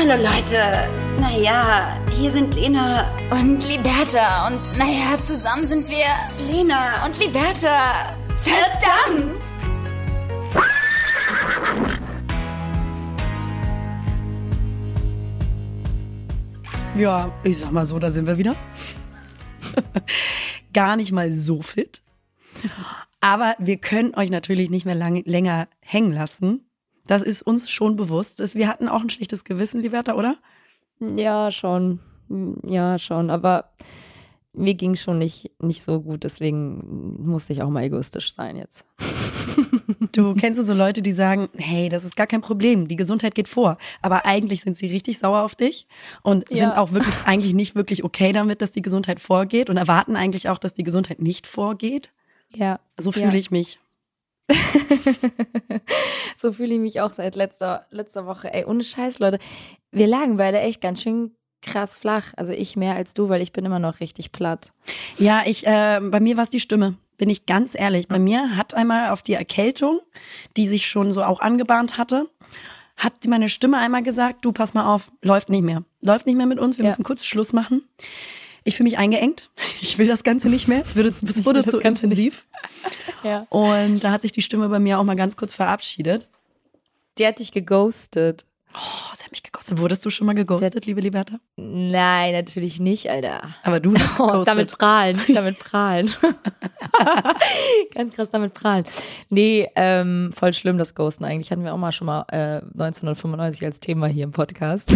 Hallo Leute. Naja, hier sind Lena und Liberta. Und naja, zusammen sind wir Lena und Liberta. Verdammt! Ja, ich sag mal so, da sind wir wieder. Gar nicht mal so fit. Aber wir können euch natürlich nicht mehr lang, länger hängen lassen. Das ist uns schon bewusst. Wir hatten auch ein schlechtes Gewissen, Liberta, oder? Ja, schon. Ja, schon. Aber mir ging schon nicht, nicht so gut, deswegen musste ich auch mal egoistisch sein jetzt. Du kennst du so Leute, die sagen, hey, das ist gar kein Problem, die Gesundheit geht vor. Aber eigentlich sind sie richtig sauer auf dich und ja. sind auch wirklich eigentlich nicht wirklich okay damit, dass die Gesundheit vorgeht und erwarten eigentlich auch, dass die Gesundheit nicht vorgeht. Ja. So fühle ja. ich mich. so fühle ich mich auch seit letzter, letzter Woche. Ey, ohne Scheiß, Leute. Wir lagen beide echt ganz schön krass flach. Also ich mehr als du, weil ich bin immer noch richtig platt. Ja, ich, äh, bei mir war es die Stimme. Bin ich ganz ehrlich. Bei mir hat einmal auf die Erkältung, die sich schon so auch angebahnt hatte, hat meine Stimme einmal gesagt, du pass mal auf, läuft nicht mehr. Läuft nicht mehr mit uns, wir ja. müssen kurz Schluss machen. Ich fühle mich eingeengt. Ich will das Ganze nicht mehr. Es, würde, es wurde zu intensiv. ja. Und da hat sich die Stimme bei mir auch mal ganz kurz verabschiedet. Die hat dich geghostet. Oh, sie hat mich geghostet. Wurdest du schon mal geghostet, liebe Liberta? Nein, natürlich nicht, Alter. Aber du hast oh, damit prahlen, damit prahlen. Ganz krass damit prahlen. Nee, ähm, voll schlimm das Ghosten eigentlich. Hatten wir auch mal schon mal äh, 1995 als Thema hier im Podcast.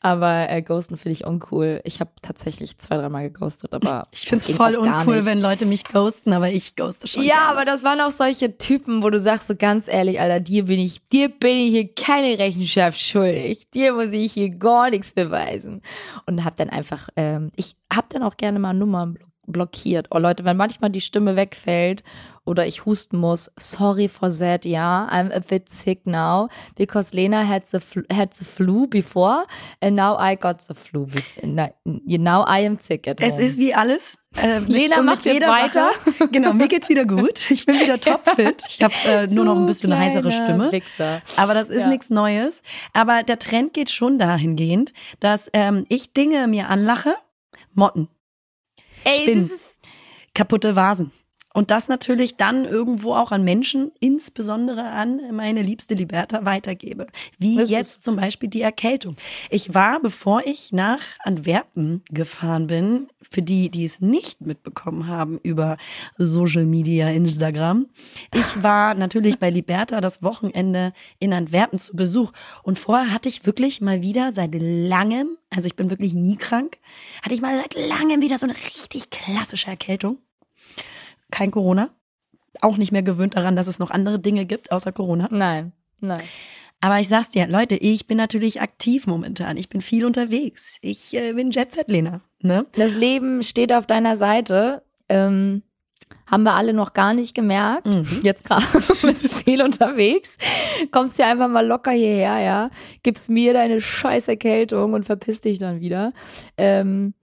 aber äh, Ghosten finde ich uncool. Ich habe tatsächlich zwei, dreimal geghostet, aber. Ich finde es voll uncool, wenn Leute mich ghosten, aber ich ghoste schon. Ja, gerne. aber das waren auch solche Typen, wo du sagst so ganz ehrlich, Alter, dir bin ich, dir bin ich hier keine Rechenschaft schuldig. Dir muss ich hier gar nichts beweisen. Und hab dann einfach, ähm, ich hab dann auch gerne mal Nummern blockiert. Oh Leute, wenn manchmal die Stimme wegfällt oder ich husten muss, sorry for that, ja, I'm a bit sick now because Lena had the, had the flu before and now I got the flu. Now I am sick at home. Es ist wie alles. Äh, Lena macht jetzt weiter. Sache. Genau, mir geht's wieder gut. Ich bin wieder topfit. Ich habe äh, nur noch ein bisschen eine heisere Stimme. Wichser. Aber das ist ja. nichts Neues. Aber der Trend geht schon dahingehend, dass ähm, ich Dinge mir anlache, Motten. Ey, Spinnen, kaputte Vasen. Und das natürlich dann irgendwo auch an Menschen, insbesondere an meine liebste Liberta, weitergebe. Wie das jetzt zum Beispiel die Erkältung. Ich war, bevor ich nach Antwerpen gefahren bin, für die, die es nicht mitbekommen haben über Social Media, Instagram, ich war natürlich bei Liberta das Wochenende in Antwerpen zu Besuch. Und vorher hatte ich wirklich mal wieder seit langem, also ich bin wirklich nie krank, hatte ich mal seit langem wieder so eine richtig klassische Erkältung kein Corona. Auch nicht mehr gewöhnt daran, dass es noch andere Dinge gibt außer Corona. Nein, nein. Aber ich sag's dir, Leute, ich bin natürlich aktiv momentan. Ich bin viel unterwegs. Ich äh, bin Jet-Set-Lena. Ne? Das Leben steht auf deiner Seite. Ähm, haben wir alle noch gar nicht gemerkt. Mhm. Jetzt gerade bist du viel unterwegs. Kommst ja einfach mal locker hierher, ja. Gibst mir deine scheiß Erkältung und verpiss dich dann wieder. Ähm,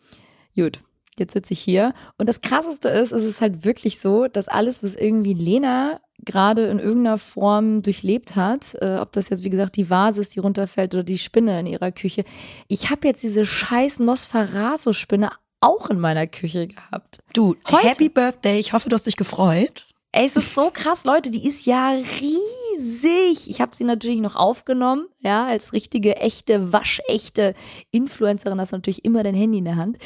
gut jetzt sitze ich hier. Und das Krasseste ist, es ist halt wirklich so, dass alles, was irgendwie Lena gerade in irgendeiner Form durchlebt hat, äh, ob das jetzt wie gesagt die Vase ist, die runterfällt oder die Spinne in ihrer Küche. Ich habe jetzt diese scheiß Nosferatu-Spinne auch in meiner Küche gehabt. Du, Heute. Happy Birthday. Ich hoffe, du hast dich gefreut. Ey, es ist so krass, Leute, die ist ja riesig. Ich habe sie natürlich noch aufgenommen, ja, als richtige, echte, waschechte Influencerin hast du natürlich immer dein Handy in der Hand.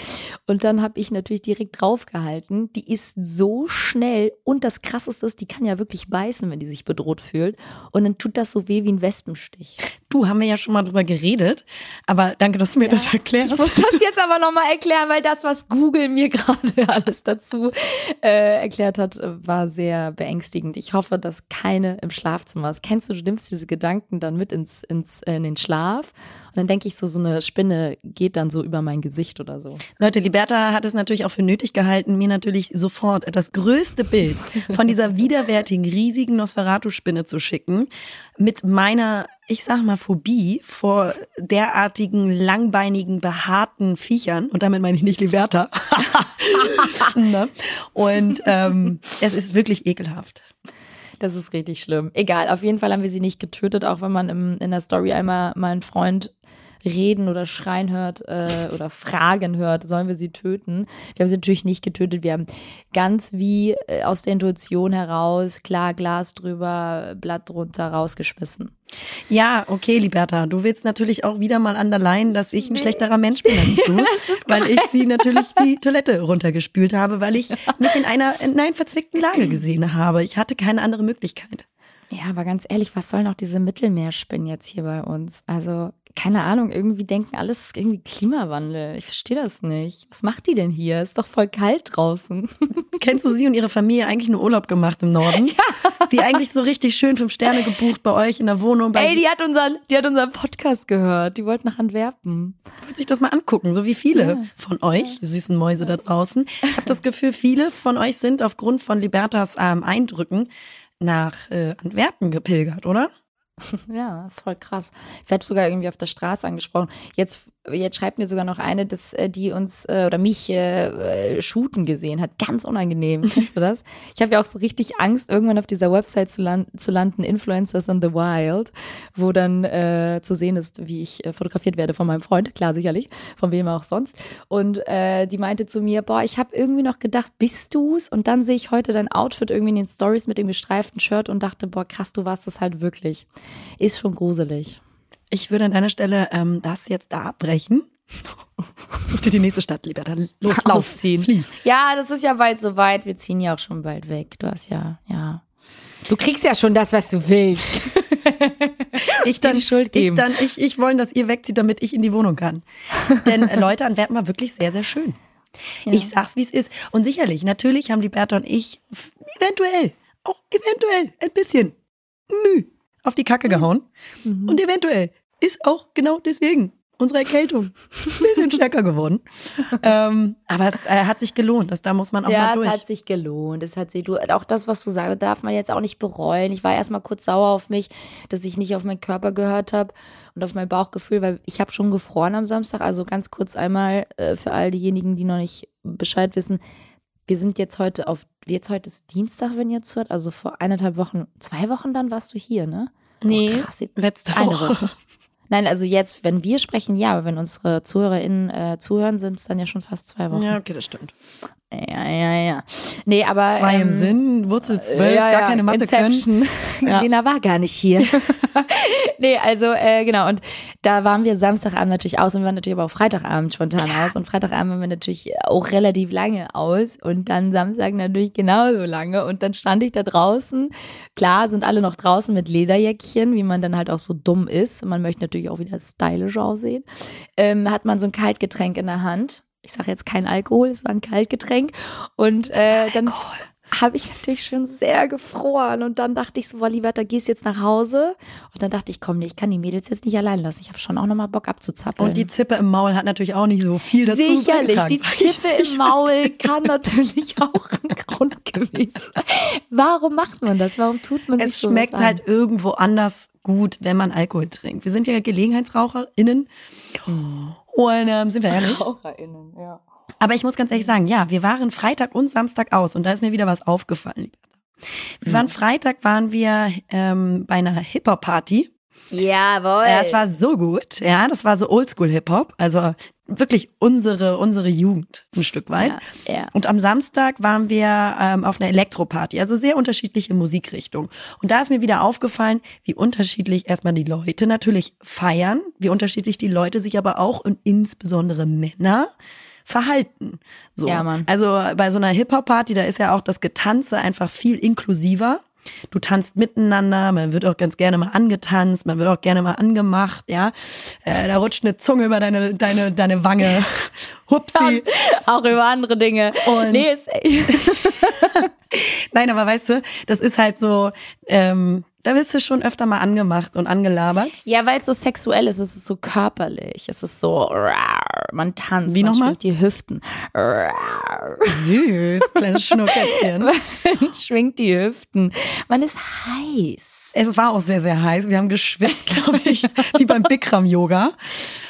Und dann habe ich natürlich direkt draufgehalten. Die ist so schnell und das Krasseste ist, die kann ja wirklich beißen, wenn die sich bedroht fühlt. Und dann tut das so weh wie ein Wespenstich. Du, haben wir ja schon mal drüber geredet, aber danke, dass du mir ja. das erklärst. Ich muss das jetzt aber nochmal erklären, weil das, was Google mir gerade alles dazu äh, erklärt hat, war sehr beängstigend. Ich hoffe, dass keine im Schlafzimmer ist. Kennst du, du nimmst diese Gedanken dann mit ins, ins, in den Schlaf und dann denke ich so, so eine Spinne geht dann so über mein Gesicht oder so. Leute, Liberta hat es natürlich auch für nötig gehalten, mir natürlich sofort das größte Bild von dieser widerwärtigen, riesigen Nosferatu-Spinne zu schicken. Mit meiner, ich sag mal, Phobie vor derartigen, langbeinigen, behaarten Viechern. Und damit meine ich nicht Liberta. ne? Und ähm, es ist wirklich ekelhaft. Das ist richtig schlimm. Egal, auf jeden Fall haben wir sie nicht getötet, auch wenn man im, in der Story einmal meinen Freund reden oder schreien hört äh, oder fragen hört, sollen wir sie töten? Wir haben sie natürlich nicht getötet. Wir haben ganz wie äh, aus der Intuition heraus, klar, Glas drüber, Blatt drunter, rausgeschmissen. Ja, okay, Liberta, du willst natürlich auch wieder mal underline, dass ich ein schlechterer Mensch bin als du, weil ich sie natürlich die Toilette runtergespült habe, weil ich mich in einer, in einer verzwickten Lage gesehen habe. Ich hatte keine andere Möglichkeit. Ja, aber ganz ehrlich, was sollen auch diese Mittelmeerspinnen jetzt hier bei uns? Also, keine Ahnung, irgendwie denken alles ist irgendwie Klimawandel. Ich verstehe das nicht. Was macht die denn hier? Ist doch voll kalt draußen. Kennst du sie und ihre Familie eigentlich nur Urlaub gemacht im Norden? Ja. Sie eigentlich so richtig schön fünf Sterne gebucht bei euch in der Wohnung. Bei Ey, die hat unseren, die hat unseren Podcast gehört. Die wollte nach Antwerpen. Wollte sich das mal angucken, so wie viele ja. von euch, süßen Mäuse da draußen. Ich habe das Gefühl, viele von euch sind aufgrund von Libertas ähm, Eindrücken nach äh, Antwerpen gepilgert, oder? Ja, ist voll krass. Ich werde sogar irgendwie auf der Straße angesprochen. Jetzt Jetzt schreibt mir sogar noch eine, dass äh, die uns äh, oder mich äh, shooten gesehen hat. Ganz unangenehm. Kennst du das? Ich habe ja auch so richtig Angst, irgendwann auf dieser Website zu, land zu landen, Influencers in the Wild, wo dann äh, zu sehen ist, wie ich äh, fotografiert werde von meinem Freund, klar sicherlich, von wem auch sonst. Und äh, die meinte zu mir, boah, ich habe irgendwie noch gedacht, bist du's? Und dann sehe ich heute dein Outfit irgendwie in den Stories mit dem gestreiften Shirt und dachte, boah, krass, du warst das halt wirklich. Ist schon gruselig. Ich würde an deiner Stelle ähm, das jetzt da abbrechen. Such dir die nächste Stadt lieber. Dann los, lauf, flieh. Ja, das ist ja bald soweit. Wir ziehen ja auch schon bald weg. Du hast ja, ja. Du kriegst ja schon das, was du willst. ich dann, Schuld geben. Ich dann, ich, ich wollen, dass ihr wegzieht, damit ich in die Wohnung kann. Denn äh, Leute, Antwerpen war wirklich sehr, sehr schön. Ja. Ich sag's, wie es ist. Und sicherlich, natürlich haben die Bertha und ich eventuell, auch eventuell ein bisschen Mühe auf die Kacke gehauen. Mhm. Und eventuell ist auch genau deswegen unsere Erkältung ein bisschen stärker geworden. ähm, aber es äh, hat sich gelohnt. Das, da muss man auch ja, mal durch. Ja, es hat sich gelohnt. Es hat sich, du, auch das, was du sagst, darf man jetzt auch nicht bereuen. Ich war erstmal kurz sauer auf mich, dass ich nicht auf meinen Körper gehört habe und auf mein Bauchgefühl, weil ich habe schon gefroren am Samstag. Also ganz kurz einmal äh, für all diejenigen, die noch nicht Bescheid wissen. Wir sind jetzt heute auf, jetzt heute ist Dienstag, wenn ihr zuhört, also vor eineinhalb Wochen, zwei Wochen dann warst du hier, ne? Nee, oh, krass, letzte Woche. Woche. Nein, also jetzt, wenn wir sprechen, ja, aber wenn unsere ZuhörerInnen äh, zuhören, sind es dann ja schon fast zwei Wochen. Ja, okay, das stimmt. Ja, ja, ja. Nee, aber. Zwei ähm, im Sinn, Wurzel zwölf, ja, gar ja, keine Mathe Inception. können. Ja. Lena war gar nicht hier. nee, also, äh, genau. Und da waren wir Samstagabend natürlich aus und wir waren natürlich aber auch Freitagabend spontan aus. Und Freitagabend waren wir natürlich auch relativ lange aus und dann Samstag natürlich genauso lange. Und dann stand ich da draußen. Klar sind alle noch draußen mit Lederjäckchen, wie man dann halt auch so dumm ist. Man möchte natürlich auch wieder stylisch aussehen. Ähm, hat man so ein Kaltgetränk in der Hand ich sage jetzt kein Alkohol, es war ein Kaltgetränk. Und äh, dann habe ich natürlich schon sehr gefroren. Und dann dachte ich so, boah, lieber, da gehst jetzt nach Hause. Und dann dachte ich, komm, nee, ich kann die Mädels jetzt nicht allein lassen. Ich habe schon auch nochmal Bock abzuzappeln. Und die Zippe im Maul hat natürlich auch nicht so viel dazu Sicherlich, die Zippe im Maul kann natürlich auch ein Grund gewesen sein. Warum macht man das? Warum tut man das? Es schmeckt halt irgendwo anders gut, wenn man Alkohol trinkt. Wir sind ja GelegenheitsraucherInnen. Mhm. Und ähm, sind wir ehrlich? RaucherInnen, ja. Aber ich muss ganz ehrlich sagen, ja, wir waren Freitag und Samstag aus und da ist mir wieder was aufgefallen. Wir waren Freitag, waren wir ähm, bei einer Hip-Hop-Party. Jawohl. Ja, es war so gut. Ja, das war so Oldschool-Hip-Hop. Also wirklich unsere, unsere Jugend ein Stück weit. Ja, ja. Und am Samstag waren wir ähm, auf einer Elektroparty, also sehr unterschiedliche Musikrichtungen. Und da ist mir wieder aufgefallen, wie unterschiedlich erstmal die Leute natürlich feiern, wie unterschiedlich die Leute sich aber auch und insbesondere Männer verhalten. So. Ja, Mann. Also bei so einer Hip-Hop-Party, da ist ja auch das Getanze einfach viel inklusiver. Du tanzt miteinander, man wird auch ganz gerne mal angetanzt, man wird auch gerne mal angemacht, ja. Äh, da rutscht eine Zunge über deine, deine, deine Wange. Hupsi. auch über andere Dinge. Und nee, ist Nein, aber weißt du, das ist halt so, ähm, da bist du schon öfter mal angemacht und angelabert. Ja, weil es so sexuell ist, es ist so körperlich, es ist so, man tanzt, Wie man schwingt die Hüften. Süß, kleines Schnuckelchen. man schwingt die Hüften. Man ist heiß. Es war auch sehr, sehr heiß. Wir haben geschwitzt, glaube ich, wie beim Bikram-Yoga.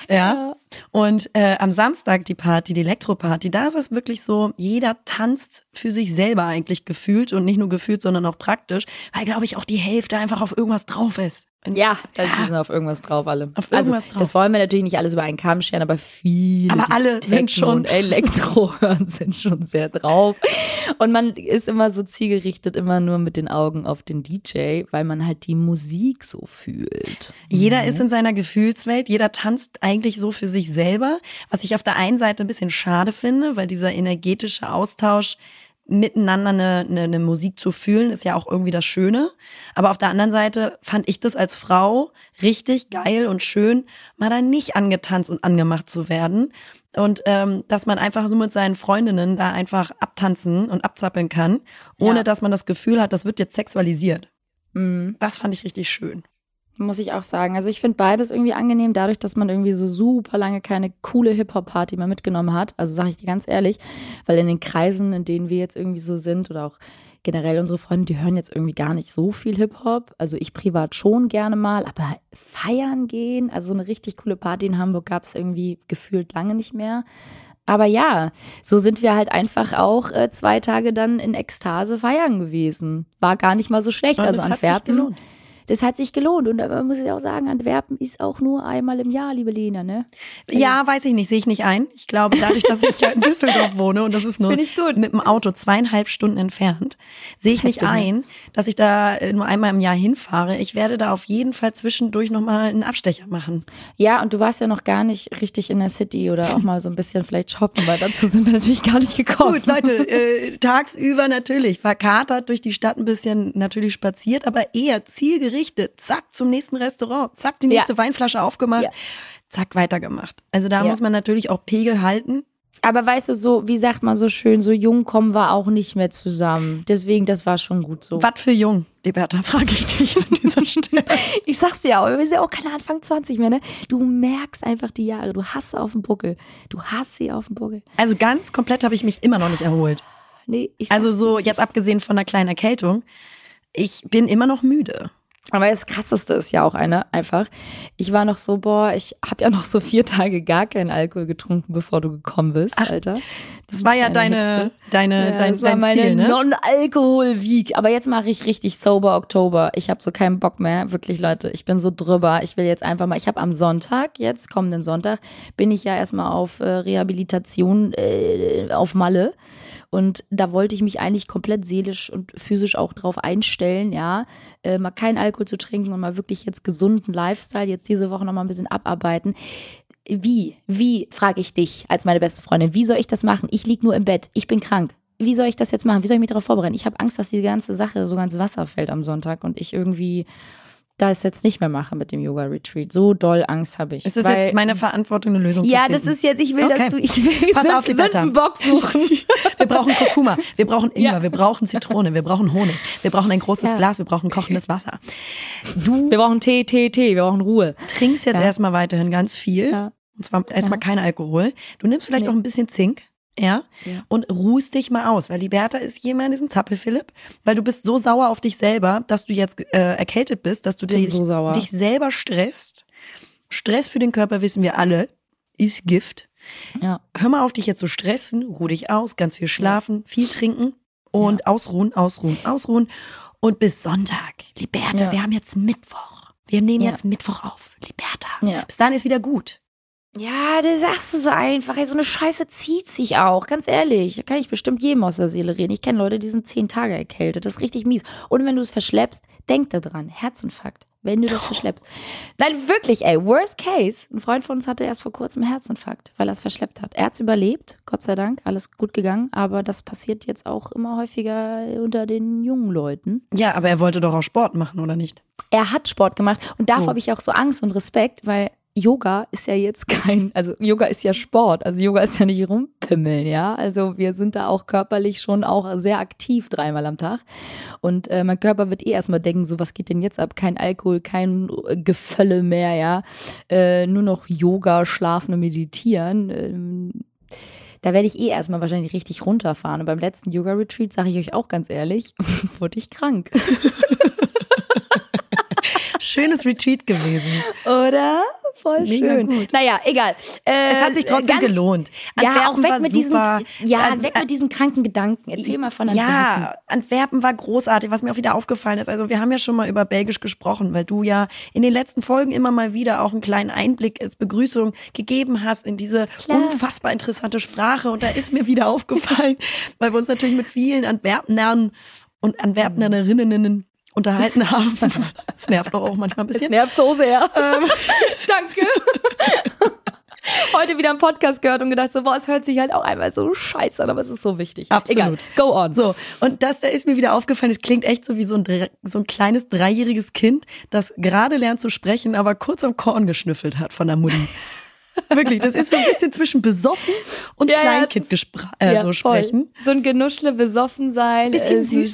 Ja. Und äh, am Samstag die Party, die Elektroparty, da ist es wirklich so, jeder tanzt für sich selber eigentlich gefühlt und nicht nur gefühlt, sondern auch praktisch, weil, glaube ich, auch die Hälfte einfach auf irgendwas drauf ist. Ja, da ja. sind auf irgendwas drauf alle. Auf irgendwas also, drauf. Das wollen wir natürlich nicht alles über einen Kamm scheren, aber viele. Aber alle Techno sind schon. Und Elektro sind schon sehr drauf. Und man ist immer so zielgerichtet, immer nur mit den Augen auf den DJ, weil man halt die Musik so fühlt. Jeder mhm. ist in seiner Gefühlswelt, jeder tanzt eigentlich so für sich selber, was ich auf der einen Seite ein bisschen schade finde, weil dieser energetische Austausch miteinander eine, eine, eine Musik zu fühlen, ist ja auch irgendwie das Schöne. Aber auf der anderen Seite fand ich das als Frau richtig geil und schön, mal da nicht angetanzt und angemacht zu werden. Und ähm, dass man einfach so mit seinen Freundinnen da einfach abtanzen und abzappeln kann, ohne ja. dass man das Gefühl hat, das wird jetzt sexualisiert. Mhm. Das fand ich richtig schön. Muss ich auch sagen. Also ich finde beides irgendwie angenehm, dadurch, dass man irgendwie so super lange keine coole Hip-Hop-Party mehr mitgenommen hat. Also sage ich dir ganz ehrlich, weil in den Kreisen, in denen wir jetzt irgendwie so sind oder auch generell unsere Freunde, die hören jetzt irgendwie gar nicht so viel Hip-Hop. Also ich privat schon gerne mal, aber feiern gehen, also so eine richtig coole Party in Hamburg gab es irgendwie gefühlt lange nicht mehr. Aber ja, so sind wir halt einfach auch äh, zwei Tage dann in Ekstase feiern gewesen. War gar nicht mal so schlecht. Und also Antwerpen das hat sich gelohnt. Und man muss ja auch sagen, Antwerpen ist auch nur einmal im Jahr, liebe Lena, ne? Ja, weiß ich nicht, sehe ich nicht ein. Ich glaube, dadurch, dass ich in Düsseldorf wohne und das ist nur mit dem Auto zweieinhalb Stunden entfernt, sehe ich nicht ein, dass ich da äh, nur einmal im Jahr hinfahre. Ich werde da auf jeden Fall zwischendurch nochmal einen Abstecher machen. Ja, und du warst ja noch gar nicht richtig in der City oder auch mal so ein bisschen vielleicht shoppen, weil dazu sind wir natürlich gar nicht gekommen. Gut, Leute, äh, tagsüber natürlich, verkatert durch die Stadt ein bisschen natürlich spaziert, aber eher zielgerichtet gerichtet, zack, zum nächsten Restaurant, zack, die nächste ja. Weinflasche aufgemacht, ja. zack, weitergemacht. Also da ja. muss man natürlich auch Pegel halten. Aber weißt du, so, wie sagt man so schön, so jung kommen wir auch nicht mehr zusammen. Deswegen, das war schon gut so. Was für jung, Liberta, frage ich dich an dieser Stelle. ich sag's dir auch, wir sind ja auch keine Anfang 20 mehr, ne? Du merkst einfach die Jahre, du hast sie auf dem Buckel. Du hast sie auf dem Buckel. Also ganz komplett habe ich mich immer noch nicht erholt. Nee, ich Also so, jetzt abgesehen von einer kleinen Erkältung, ich bin immer noch müde. Aber das Krasseste ist ja auch eine, einfach. Ich war noch so, boah, ich habe ja noch so vier Tage gar keinen Alkohol getrunken, bevor du gekommen bist, Ach, Alter. Das war ja deine, deine, ja, dein, das war meine Ziel, ne? Non-Alkohol-Week. Aber jetzt mache ich richtig sober Oktober. Ich habe so keinen Bock mehr, wirklich, Leute. Ich bin so drüber. Ich will jetzt einfach mal. Ich habe am Sonntag, jetzt kommenden Sonntag, bin ich ja erstmal auf äh, Rehabilitation äh, auf Malle. Und da wollte ich mich eigentlich komplett seelisch und physisch auch drauf einstellen, ja, äh, mal keinen Alkohol zu trinken und mal wirklich jetzt gesunden Lifestyle jetzt diese Woche noch mal ein bisschen abarbeiten. Wie, wie, frage ich dich als meine beste Freundin, wie soll ich das machen? Ich lieg nur im Bett, ich bin krank. Wie soll ich das jetzt machen? Wie soll ich mich darauf vorbereiten? Ich habe Angst, dass diese ganze Sache so ganz Wasser fällt am Sonntag und ich irgendwie da es jetzt nicht mehr mache mit dem Yoga-Retreat. So doll Angst habe ich. Es ist weil, jetzt meine Verantwortung, eine Lösung ja, zu finden. Ja, das ist jetzt, ich will, okay. dass du, ich will Pass auf, einen Box suchen. wir brauchen Kurkuma, wir brauchen Ingwer, ja. wir brauchen Zitrone, wir brauchen Honig, wir brauchen ein großes ja. Glas, wir brauchen kochendes Wasser. Du wir brauchen Tee, Tee, Tee, wir brauchen Ruhe. Trinkst jetzt erstmal weiterhin ganz viel. Ja. Und zwar erstmal kein Alkohol. Du nimmst vielleicht nee. noch ein bisschen Zink ja, ja, und ruhst dich mal aus, weil Liberta ist jemand, diesen Zappel-Philipp, weil du bist so sauer auf dich selber, dass du jetzt äh, erkältet bist, dass du dich, so dich selber stresst. Stress für den Körper wissen wir alle, ist Gift. Ja. Hör mal auf, dich jetzt zu stressen, ruh dich aus, ganz viel schlafen, ja. viel trinken und ausruhen, ausruhen, ausruhen. Und bis Sonntag, Liberta, wir haben jetzt Mittwoch. Wir nehmen jetzt Mittwoch auf. Liberta. Bis dahin ist wieder gut. Ja, das sagst du so einfach. Ey, so eine Scheiße zieht sich auch. Ganz ehrlich. Da kann ich bestimmt jedem aus der Seele reden. Ich kenne Leute, die sind zehn Tage erkältet. Das ist richtig mies. Und wenn du es verschleppst, denk da dran. Herzinfarkt. Wenn du das oh. verschleppst. Nein, wirklich, ey. Worst case. Ein Freund von uns hatte erst vor kurzem Herzinfarkt, weil er es verschleppt hat. Er hat es überlebt. Gott sei Dank. Alles gut gegangen. Aber das passiert jetzt auch immer häufiger unter den jungen Leuten. Ja, aber er wollte doch auch Sport machen, oder nicht? Er hat Sport gemacht. Und davor so. habe ich auch so Angst und Respekt, weil Yoga ist ja jetzt kein, also Yoga ist ja Sport, also Yoga ist ja nicht rumpimmeln, ja. Also wir sind da auch körperlich schon auch sehr aktiv dreimal am Tag. Und äh, mein Körper wird eh erstmal denken, so was geht denn jetzt ab? Kein Alkohol, kein Gefölle mehr, ja. Äh, nur noch Yoga, Schlafen und Meditieren. Ähm, da werde ich eh erstmal wahrscheinlich richtig runterfahren. Und beim letzten Yoga-Retreat, sage ich euch auch ganz ehrlich, wurde ich krank. Schönes Retreat gewesen. Oder? voll Mega schön. gut. Naja, egal. Äh, Es hat sich trotzdem ganz- gelohnt. Ja, Antwerpen auch weg mit super. diesen, ja, Also, weg mit diesen kranken Gedanken. Erzähl mal von Antwerpen. Ja, Antwerpen war großartig, was mir auch wieder aufgefallen ist. Also wir haben ja schon mal über Belgisch gesprochen, weil du ja in den letzten Folgen immer mal wieder auch einen kleinen Einblick als Begrüßung gegeben hast in diese Klar. unfassbar interessante Sprache. Und da ist mir wieder aufgefallen, weil wir uns natürlich mit vielen Antwerpnern und Antwerpnerinnen unterhalten haben. Das nervt doch auch manchmal ein Es bisschen. nervt so sehr. Danke. Heute wieder einen Podcast gehört und gedacht so, boah, es hört sich halt auch einmal so scheiße an, aber es ist so wichtig. Absolut. Egal. Go on. So, und das da ist mir wieder aufgefallen, es klingt echt so wie so ein, so ein kleines dreijähriges Kind, das gerade lernt zu sprechen, aber kurz am Korn geschnüffelt hat von der Mutti. Wirklich, das ist so ein bisschen zwischen besoffen und Ja, ja, Kleinkind äh, so sprechen. So ein Genuschle, besoffen sein. Bisschen äh, süß.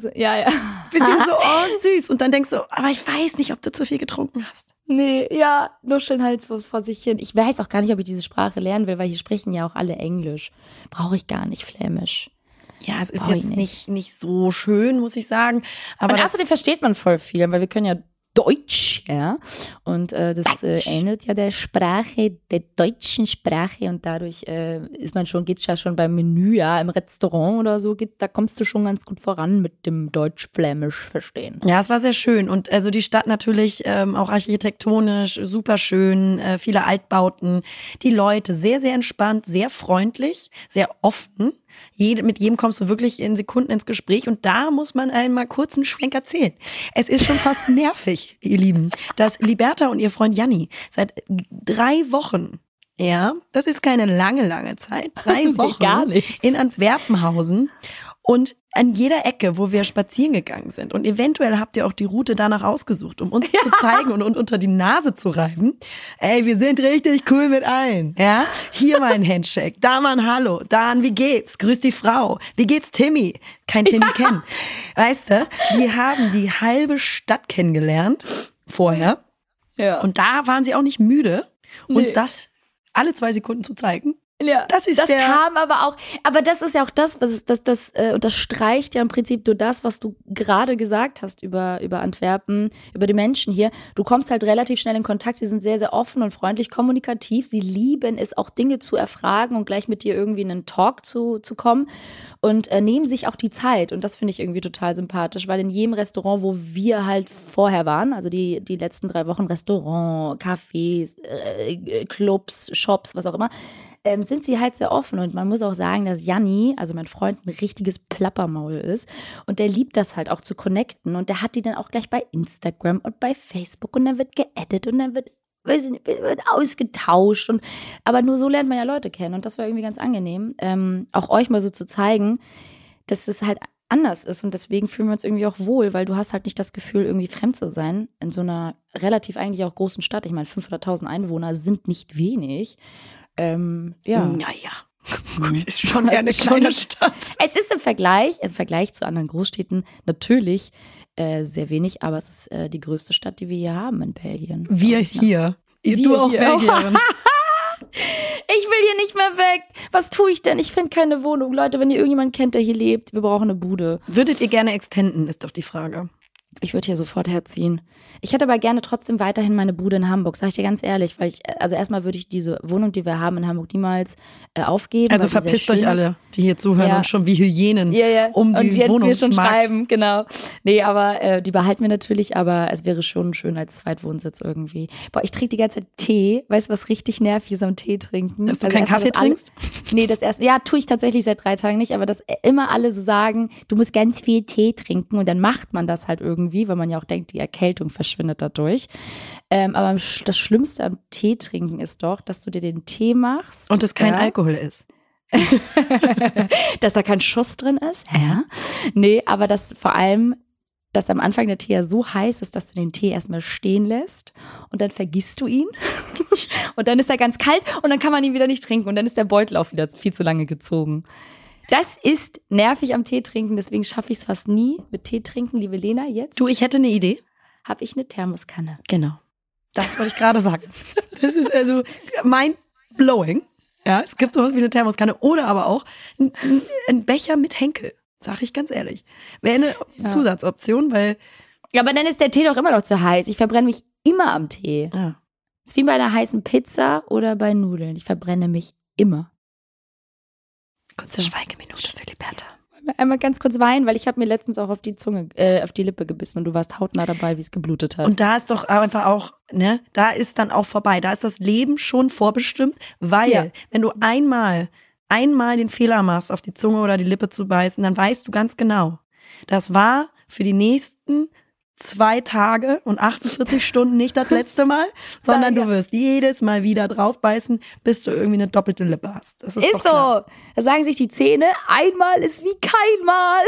so- Ja, ja. Bisschen so, oh, süß. Und dann denkst du, aber ich weiß nicht, ob du zu viel getrunken hast. Nee, ja, nuscheln halt vor sich hin. Ich weiß auch gar nicht, ob ich diese Sprache lernen will, weil hier sprechen ja auch alle Englisch. Brauche ich gar nicht Flämisch. Ja, es ist Brauch jetzt nicht. nicht, nicht so schön, muss ich sagen. Aber und außerdem versteht man voll viel, weil wir können ja Deutsch, ja. Und äh, das äh, ähnelt ja der Sprache, der deutschen Sprache und dadurch äh, ist man schon, geht's ja schon beim Menü, ja, im Restaurant oder so, geht, da kommst du schon ganz gut voran mit dem Deutsch-Flämisch verstehen. Ja, es war sehr schön und also die Stadt natürlich ähm, auch architektonisch super schön, äh, viele Altbauten, die Leute sehr sehr entspannt, sehr freundlich, sehr offen. Jede, mit jedem kommst du wirklich in Sekunden ins Gespräch und da muss man einmal kurz einen Schwenk erzählen. Es ist schon fast nervig, ihr Lieben, dass Liberta und ihr Freund Janni seit drei Wochen ja, das ist keine lange, lange Zeit. Drei Nee, Wochen gar nicht. in Antwerpenhausen und an jeder Ecke, wo wir spazieren gegangen sind. Und eventuell habt ihr auch die Route danach ausgesucht, um uns zu zeigen und, und unter die Nase zu reiben. Ey, wir sind richtig cool mit allen. Ja, hier mal ein Handshake, da mal ein Hallo, da ein Wie geht's? Grüß die Frau. Wie geht's Timmy? Kein Timmy kennen. Weißt du, die haben die halbe Stadt kennengelernt vorher. Ja. Und da waren sie auch nicht müde, uns Nee. das alle zwei Sekunden zu zeigen. Ja, Das ist das der- kam aber auch, aber das ist ja auch das, was das, das äh, unterstreicht ja im Prinzip nur das, was du gerade gesagt hast über über Antwerpen, über die Menschen hier. Du kommst halt relativ schnell in Kontakt. Sie sind sehr sehr offen und freundlich, kommunikativ. Sie lieben es auch Dinge zu erfragen und gleich mit dir irgendwie in einen Talk zu zu kommen und äh, nehmen sich auch die Zeit und das finde ich irgendwie total sympathisch, weil in jedem Restaurant, wo wir halt vorher waren, also die die letzten drei Wochen Restaurant, Cafés, äh, Clubs, Shops, was auch immer ähm, sind sie halt sehr offen. Und man muss auch sagen, dass Janni, also mein Freund, ein richtiges Plappermaul ist. Und der liebt das halt auch zu connecten. Und der hat die dann auch gleich bei Instagram und bei Facebook. Und dann wird geedit und dann wird wird ausgetauscht. Und aber nur so lernt man ja Leute kennen. Und das war irgendwie ganz angenehm, ähm, auch euch mal so zu zeigen, dass es halt anders ist. Und deswegen fühlen wir uns irgendwie auch wohl, weil du hast halt nicht das Gefühl, irgendwie fremd zu sein in so einer relativ eigentlich auch großen Stadt. Ich meine, 500.000 Einwohner sind nicht wenig. Ähm, ja. Naja, ist schon eher eine ist kleine eine- Stadt. Es ist im Vergleich, im Vergleich zu anderen Großstädten natürlich äh, sehr wenig, aber es ist äh, die größte Stadt, die wir hier haben in Belgien. Wir hier. Ihr, Wir du auch hier. Belgierin. Ich will hier nicht mehr weg. Was tue ich denn? Ich finde keine Wohnung. Leute, wenn ihr irgendjemanden kennt, der hier lebt, wir brauchen eine Bude. Würdet ihr gerne extenden, ist doch die Frage. Ich würde hier sofort herziehen. Ich hätte aber gerne trotzdem weiterhin meine Bude in Hamburg, sage ich dir ganz ehrlich, weil ich, also erstmal würde ich diese Wohnung, die wir haben in Hamburg, niemals äh, aufgeben. Also verpisst euch ist. alle, die hier zuhören Ja. und schon wie Hyänen Ja, ja. um die und jetzt wir schon schreiben, genau. Nee, aber äh, die behalten wir natürlich, aber es wäre schon schön als Zweitwohnsitz irgendwie. Boah, ich trinke die ganze Zeit Tee. Weißt du, was richtig nervig ist am Tee trinken? Dass du Also keinen Kaffee dass alle- trinkst? Nee, das erst, ja, tue ich tatsächlich seit drei Tagen nicht, aber dass immer alle so sagen, du musst ganz viel Tee trinken und dann macht man das halt irgendwie, weil man ja auch denkt, die Erkältung verschwindet dadurch. Ähm, aber das Schlimmste am Tee trinken ist doch, dass du dir den Tee machst. Und es kein ja, Alkohol ist. dass da kein Schuss drin ist. Ja. Nee, aber dass vor allem, dass am Anfang der Tee ja so heiß ist, dass du den Tee erstmal stehen lässt und dann vergisst du ihn. und dann ist er ganz kalt und dann kann man ihn wieder nicht trinken und dann ist der Beutel auch wieder viel zu lange gezogen. Das ist nervig am Tee trinken, deswegen schaffe ich es fast nie mit Tee trinken, liebe Lena. Jetzt Du, ich hätte eine Idee. habe ich eine Thermoskanne. Genau. Das wollte ich gerade sagen. Das ist also mind blowing. Ja, es gibt sowas wie eine Thermoskanne oder aber auch ein, Becher mit Henkel. Sag ich ganz ehrlich. Wäre eine Ja. Zusatzoption, weil Ja, aber dann ist der Tee doch immer noch zu heiß. Ich verbrenne mich immer am Tee. ja, Ist wie bei einer heißen Pizza oder bei Nudeln. Ich verbrenne mich immer. Kurze Schweigeminute für Liberta. Einmal ganz kurz weinen, weil ich habe mir letztens auch auf die Zunge, äh, auf die Lippe gebissen und du warst hautnah dabei, wie es geblutet hat. Und da ist doch einfach auch, ne, da ist dann auch vorbei. Da ist das Leben schon vorbestimmt, weil Ja. wenn du einmal, einmal den Fehler machst, auf die Zunge oder die Lippe zu beißen, dann weißt du ganz genau, das war für die nächsten zwei Tage und 48 Stunden nicht das letzte Mal, sondern du wirst jedes Mal wieder draufbeißen, bis du irgendwie eine doppelte Lippe hast. Das ist, Ist klar. so. Da sagen sich die Zähne, einmal ist wie kein Mal.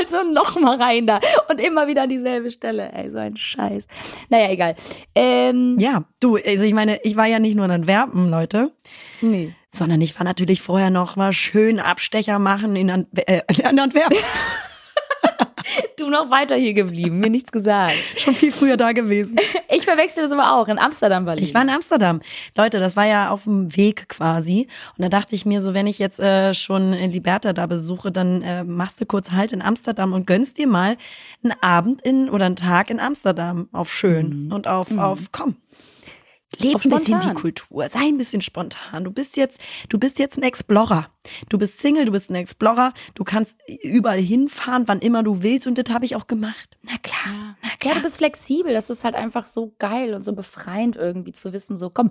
Also nochmal rein da. Und immer wieder an dieselbe Stelle. Ey, so ein Scheiß. Naja, egal. Ähm, Ja, du, also ich meine, ich war ja nicht nur in Antwerpen, Leute, nee. sondern ich war natürlich vorher noch mal schön Abstecher machen in, Ant äh, in Antwerpen. Du noch weiter hier geblieben, mir nichts gesagt. Schon viel früher da gewesen. Ich verwechsel das aber auch. In Amsterdam war Ich war in Amsterdam. Leute, das war ja auf dem Weg quasi. Und da dachte ich mir so, wenn ich jetzt äh, schon Liberta da besuche, dann äh, machst du kurz Halt in Amsterdam und gönnst dir mal einen Abend in oder einen Tag in Amsterdam auf schön und auf, auf komm. Leb ein bisschen die. Kultur, sei ein bisschen spontan. Du bist jetzt, du bist jetzt ein Explorer. Du bist Single, du bist ein Explorer. Du kannst überall hinfahren, wann immer du willst. Und das habe ich auch gemacht. Na klar, na Ja, klar. du bist flexibel. Das ist halt einfach so geil und so befreiend irgendwie zu wissen, so komm,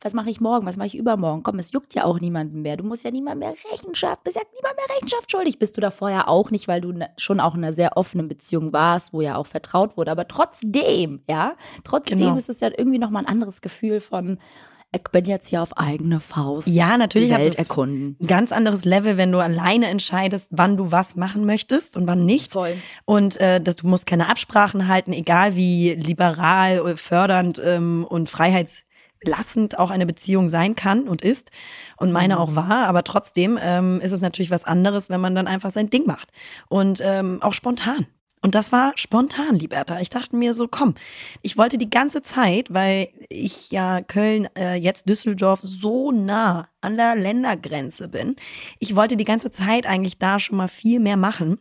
was mache ich morgen, was mache ich übermorgen? Komm, es juckt ja auch niemanden mehr. Du musst ja niemand mehr Rechenschaft, bist ja niemand mehr Rechenschaft schuldig. Bist du da vorher auch nicht, weil du ne- schon auch in einer sehr offenen Beziehung warst, wo ja auch vertraut wurde. Aber trotzdem, ja, trotzdem Genau. ist es ja irgendwie nochmal ein anderes Gefühl von, ich bin jetzt hier auf eigene Faust. Ja, natürlich die hat Welt das- erkunden. ein ganz anderes Level, wenn du alleine entscheidest, wann du was machen möchtest und wann nicht. Voll. Und äh, dass du musst keine Absprachen halten, egal wie liberal, äh, fördernd ähm, und freiheitslassend auch eine Beziehung sein kann und ist und meine auch war. Aber trotzdem ähm, ist es natürlich was anderes, wenn man dann einfach sein Ding macht und ähm, auch spontan. Und das war spontan, Liberta. Ich dachte mir so, komm, ich wollte die ganze Zeit, weil ich ja Köln, äh, jetzt Düsseldorf so nah an der Ländergrenze bin. Ich wollte die ganze Zeit eigentlich da schon mal viel mehr machen.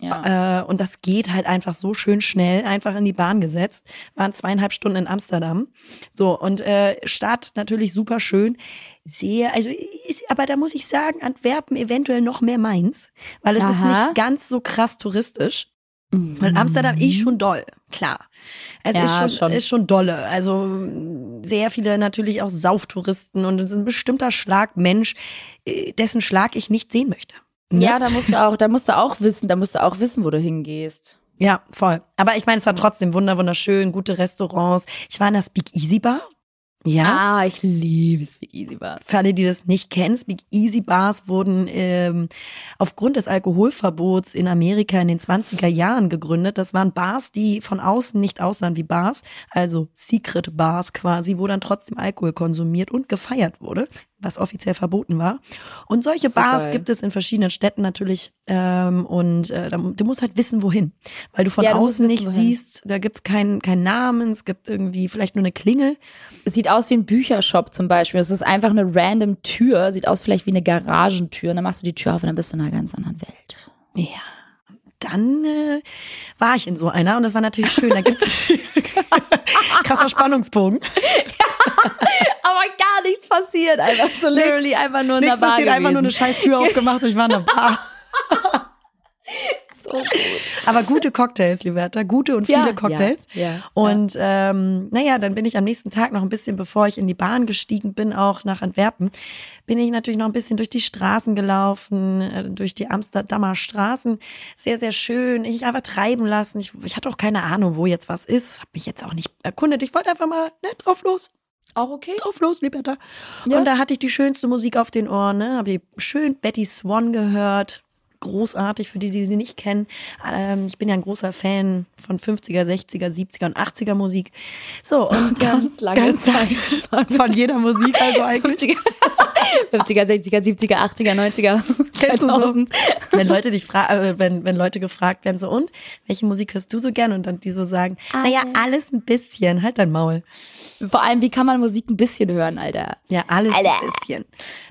Ja. Äh, und das geht halt einfach so schön schnell, einfach in die Bahn gesetzt. Waren zweieinhalb Stunden in Amsterdam. So, und äh, Stadt natürlich super schön. Sehr, also ist, aber da muss ich sagen, Antwerpen eventuell noch mehr meins, weil es ist Aha. nicht ganz so krass touristisch. Weil Amsterdam ist schon doll, klar. Es Ja, ist, schon, schon. ist schon dolle. Also sehr viele natürlich auch Sauftouristen und es ist ein bestimmter Schlag Mensch, äh, dessen Schlag ich nicht sehen möchte. Ne? Ja, da musst du auch, da musst du auch wissen, da musst du auch wissen, wo du hingehst. Ja, voll. Aber ich meine, es war trotzdem wunder wunderschön, gute Restaurants. Ich war in der Speak Easy Bar. Ja. Ah, ich liebe Speak Easy Bars. Für alle, die das nicht kennen, Speak Easy Bars wurden ähm, aufgrund des Alkoholverbots in Amerika in den 20er Jahren gegründet. Das waren Bars, die von außen nicht aussahen wie Bars, also Secret Bars quasi, wo dann trotzdem Alkohol konsumiert und gefeiert wurde, was offiziell verboten war. Und solche So Bars geil. gibt es in verschiedenen Städten natürlich ähm, und äh, du musst halt wissen, wohin, weil du von Ja, du außen wissen, nicht wohin. siehst, da gibt's keinen keinen Namen, es gibt irgendwie vielleicht nur eine Klingel. Es sieht aus wie ein Büchershop zum Beispiel. Es ist einfach eine random Tür, sieht aus vielleicht wie eine Garagentür. Und dann machst du die Tür auf und dann bist du in einer ganz anderen Welt. Ja. Dann äh, war ich in so einer und das war natürlich schön. Da gibt's krasser Spannungsbogen. Aber gar nichts passiert. Einfach so literally einfach nur in der Nichts Bar passiert, einfach nur eine scheiß Tür aufgemacht und ich war in der Bar. So gut. Aber gute Cocktails, Liberta, gute und Ja, viele Cocktails. ja, ja, und ähm, naja, dann bin ich am nächsten Tag noch ein bisschen, bevor ich in die Bahn gestiegen bin, auch nach Antwerpen, bin ich natürlich noch ein bisschen durch die Straßen gelaufen, äh, durch die Amsterdamer Straßen. Sehr, sehr schön. Ich einfach treiben lassen. Ich, ich hatte auch keine Ahnung, wo jetzt was ist. Hab mich jetzt auch nicht erkundet. Ich wollte einfach mal ne, drauf los. Auch okay? drauf los, Liberta. Ja. Und da hatte ich die schönste Musik auf den Ohren, ne? Habe ich schön Betty Swan gehört. Großartig für die, die sie nicht kennen. Ähm, ich bin ja ein großer Fan von 50er, 60er, 70er und 80er Musik. So, und Ganz ähm, lange ganz Zeit. von jeder Musik, also eigentlich. 50er, 60er, 70er, 80er, 90er. Kennst du so? 2000. Wenn Leute dich fragen, äh, wenn, wenn Leute gefragt werden, so, und welche Musik hörst du so gern? Und dann die so sagen, naja, alles ein bisschen, halt dein Maul. Vor allem, wie kann man Musik ein bisschen hören, Alter? Ja, alles Alter. ein bisschen.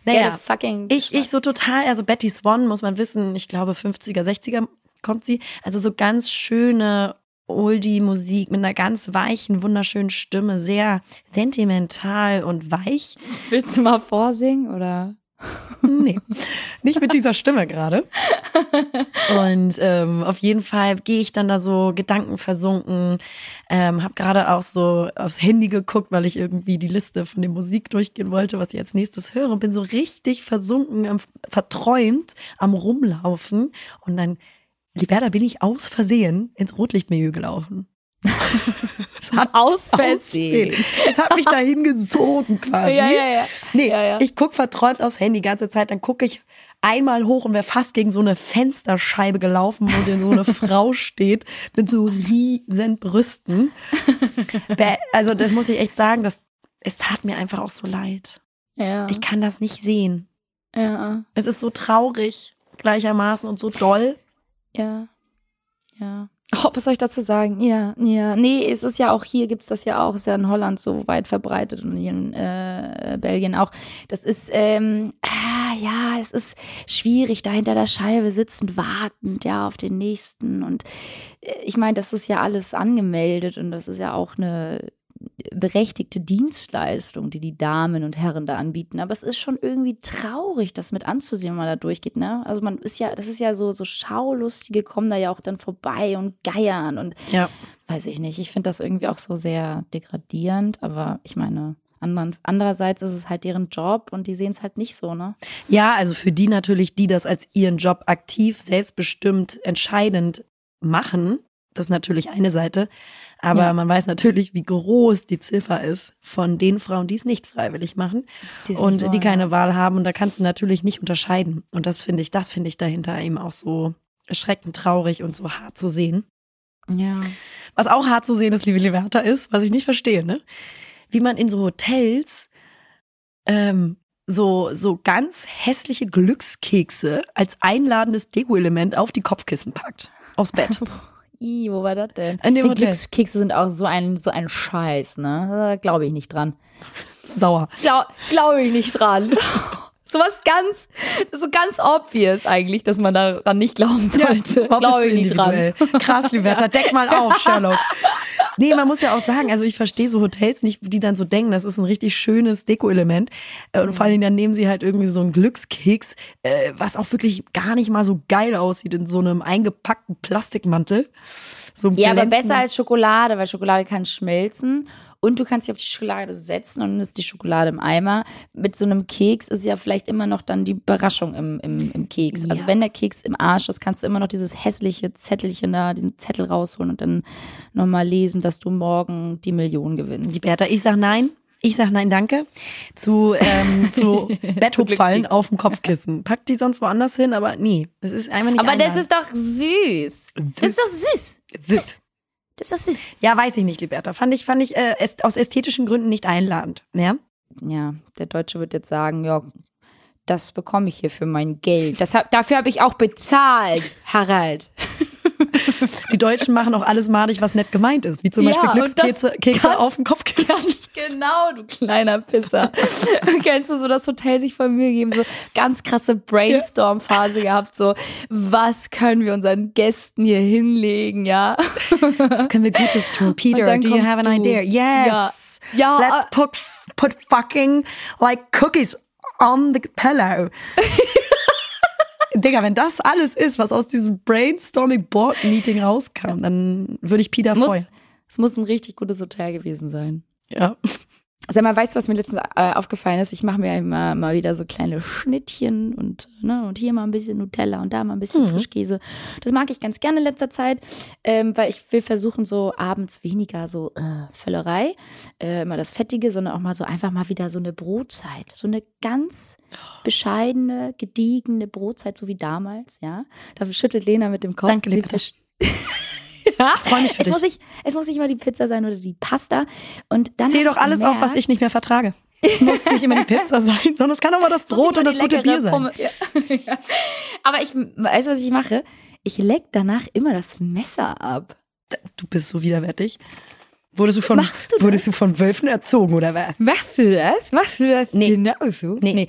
Naja, fucking ich, ich so total, also Betty Swan muss man wissen, ich glaube 50er, 60er kommt sie. Also so ganz schöne Oldie-Musik mit einer ganz weichen, wunderschönen Stimme, sehr sentimental und weich. Willst du mal vorsingen oder? Nee, nicht mit dieser Stimme gerade. Und ähm, auf jeden Fall gehe ich dann da so gedankenversunken, ähm, habe gerade auch so aufs Handy geguckt, weil ich irgendwie die Liste von der Musik durchgehen wollte, was ich als nächstes höre und bin so richtig versunken, verträumt am Rumlaufen und dann, Liberta, bin ich aus Versehen ins Rotlichtmilieu gelaufen. Es hat aus Versehen. Es hat mich dahin gezogen quasi. Ja, ja, ja. Nee, Ja, ja. ich guck verträumt aufs Handy die ganze Zeit, dann gucke ich einmal hoch und wäre fast gegen so eine Fensterscheibe gelaufen, wo denn so eine Frau steht mit so riesen Brüsten. Also das muss ich echt sagen, das, es tat mir einfach auch so leid. Ja. Ich kann das nicht sehen. ja. Es ist so traurig gleichermaßen und so doll. Ja. Ja. Oh, was soll ich dazu sagen? Ja, ja. Nee, es ist ja auch hier, gibt's das ja auch, ist ja in Holland so weit verbreitet und hier in äh, Belgien auch. Das ist, ähm, ah, ja, es ist schwierig, da hinter der Scheibe sitzend, wartend, ja, auf den nächsten. Und äh, ich meine, das ist ja alles angemeldet und das ist ja auch eine berechtigte Dienstleistung, die die Damen und Herren da anbieten. Aber es ist schon irgendwie traurig, das mit anzusehen, wenn man da durchgeht. Ne? Also man ist ja, das ist ja so, so Schaulustige kommen da ja auch dann vorbei und geiern und Ja. weiß ich nicht. Ich finde das irgendwie auch so sehr degradierend. Aber ich meine, andererseits ist es halt deren Job und die sehen es halt nicht so, ne? Ja, also für die natürlich, die das als ihren Job aktiv, selbstbestimmt, entscheidend machen, das ist natürlich eine Seite. Aber Ja. man weiß natürlich, wie groß die Ziffer ist von den Frauen, die es nicht freiwillig machen Die und wollen, die keine ja. Wahl haben. Und da kannst du natürlich nicht unterscheiden. Und das finde ich, das finde ich dahinter eben auch so erschreckend traurig und so hart zu sehen. Ja. Was auch hart zu sehen ist, liebe Liberta, ist, was ich nicht verstehe, ne? Wie man in so Hotels ähm, so, so ganz hässliche Glückskekse als einladendes Deko-Element auf die Kopfkissen packt. Aufs Bett. I, wo war das denn? In dem Hotel. Glückskekse sind auch so ein, so ein Scheiß, ne? Glaube ich nicht dran. Sauer. Glaube glaub ich nicht dran. Sowas ganz, so ganz obvious eigentlich, dass man daran nicht glauben sollte. warum glaube ich nicht dran. Krass, Liberta, deck mal auf, Sherlock. Nee, man muss ja auch sagen, also ich verstehe so Hotels nicht, die dann so denken, das ist ein richtig schönes Deko-Element. Äh, Und vor allen Dingen dann nehmen sie halt irgendwie so einen Glückskeks, äh, was auch wirklich gar nicht mal so geil aussieht, in so einem eingepackten Plastikmantel. So Ja, aber besser als Schokolade, weil Schokolade kann schmelzen und du kannst dich auf die Schokolade setzen und dann ist die Schokolade im Eimer. Mit so einem Keks ist ja vielleicht immer noch dann die Überraschung im, im, im Keks. Also Ja. wenn der Keks im Arsch ist, kannst du immer noch dieses hässliche Zettelchen da, diesen Zettel rausholen und dann nochmal lesen, dass du morgen die Million gewinnst. Liberta, ich sag nein. Ich sag nein, danke. Zu, ähm, zu Betthupfallen auf dem Kopfkissen. Packt die sonst woanders hin, aber nee. Es ist einfach nicht Aber das einladend. ist doch süß. Das ist doch süß. Süß. Das ist süß. Ja, weiß ich nicht, Liberta. Fand ich, fand ich äh, aus ästhetischen Gründen nicht einladend. Ja? Ja, der Deutsche wird jetzt sagen, ja, das bekomme ich hier für mein Geld. Das hab, dafür habe ich auch bezahlt, Harald. Die Deutschen machen auch alles madig, was nett gemeint ist. Wie zum Ja, Beispiel Glückskekse Kekse auf dem Kopfkissen. Genau, du kleiner Pisser. Kennst du so das Hotel sich voll Mühe geben, so ganz krasse Brainstorm-Phase gehabt, so was können wir unseren Gästen hier hinlegen, ja? Was können wir Gutes tun? Peter, do you have an idea? Yes. Ja. Ja, Let's äh, put, put fucking like cookies on the pillow. Digga, wenn das alles ist, was aus diesem Brainstorming Board Meeting rauskam, dann würde ich Peter muss, feuern. es muss ein richtig gutes Hotel gewesen sein. Ja. Sag mal, weißt du, was mir letztens äh, aufgefallen ist? Ich mache mir immer mal wieder so kleine Schnittchen und, ne, und hier mal ein bisschen Nutella und da mal ein bisschen Mhm. Frischkäse. Das mag ich ganz gerne in letzter Zeit, ähm, weil ich will versuchen, so abends weniger so äh, Völlerei, äh, immer das Fettige, sondern auch mal so einfach mal wieder so eine Brotzeit. So eine ganz bescheidene, gediegene Brotzeit, so wie damals, ja. Da schüttelt Lena mit dem Kopf. Danke, ja, Ich freu mich für es dich. muss, nicht, es muss nicht immer die Pizza sein oder die Pasta. Und dann Zähl doch ich alles auf, was gemerkt- ich nicht mehr vertrage. Es muss nicht immer die Pizza sein, sondern es kann auch mal das Brot und das gute Bier sein. Ja. Aber ich weiß, was ich mache. Ich leck danach immer das Messer ab. Du bist so widerwärtig. Wurdest du von, Machst du das? wurdest du von Wölfen erzogen oder was? Machst du das? Machst du das Nee. genau so? Nee. nee.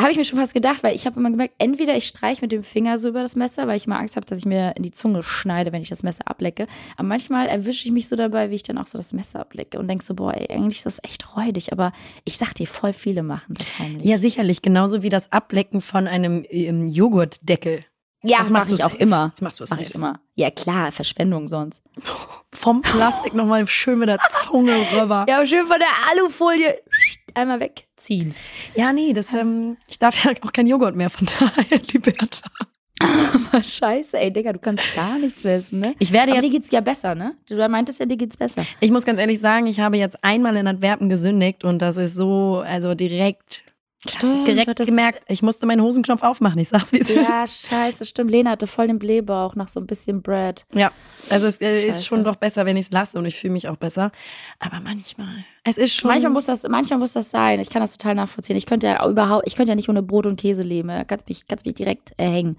Habe ich mir schon fast gedacht, weil ich habe immer gemerkt, entweder ich streiche mit dem Finger so über das Messer, weil ich mal Angst habe, dass ich mir in die Zunge schneide, wenn ich das Messer ablecke. Aber manchmal erwische ich mich so dabei, wie ich dann auch so das Messer ablecke und denke so, boah, ey, eigentlich ist das echt räudig. Aber ich sag dir, voll viele machen das heimlich. Ja, sicherlich. Genauso wie das Ablecken von einem ähm, Joghurtdeckel. Ja das machst mache ich du auch immer. Das machst du Mach ich immer. Ja, klar, Verschwendung sonst. Vom Plastik nochmal schön mit der Zunge rüber. Ja, schön von der Alufolie einmal wegziehen. Ja, nee, das, ähm, ich darf ja auch kein Joghurt mehr, von daher, Liberta. Aber scheiße, ey, Digga, du kannst gar nichts wissen, ne? Ich werde Aber jetzt- dir geht's ja besser, ne? Du meintest ja, dir geht's besser. Ich muss ganz ehrlich sagen, ich habe jetzt einmal in Antwerpen gesündigt und das ist so, also direkt, Stimmt, direkt gemerkt, ich musste meinen Hosenknopf aufmachen. Ich sag's, wie es Ja, ist. scheiße, stimmt. Lena hatte voll den Blähbauch nach so ein bisschen Bread. Ja, also es äh, ist Scheiße. schon doch besser, wenn ich es lasse und ich fühle mich auch besser. Aber manchmal, es ist schon. Manchmal muss das, manchmal muss das sein. Ich kann das total nachvollziehen. Ich könnte ja überhaupt, ich könnte ja nicht ohne Brot und Käse leben. Kannst mich, kannst mich direkt äh, hängen.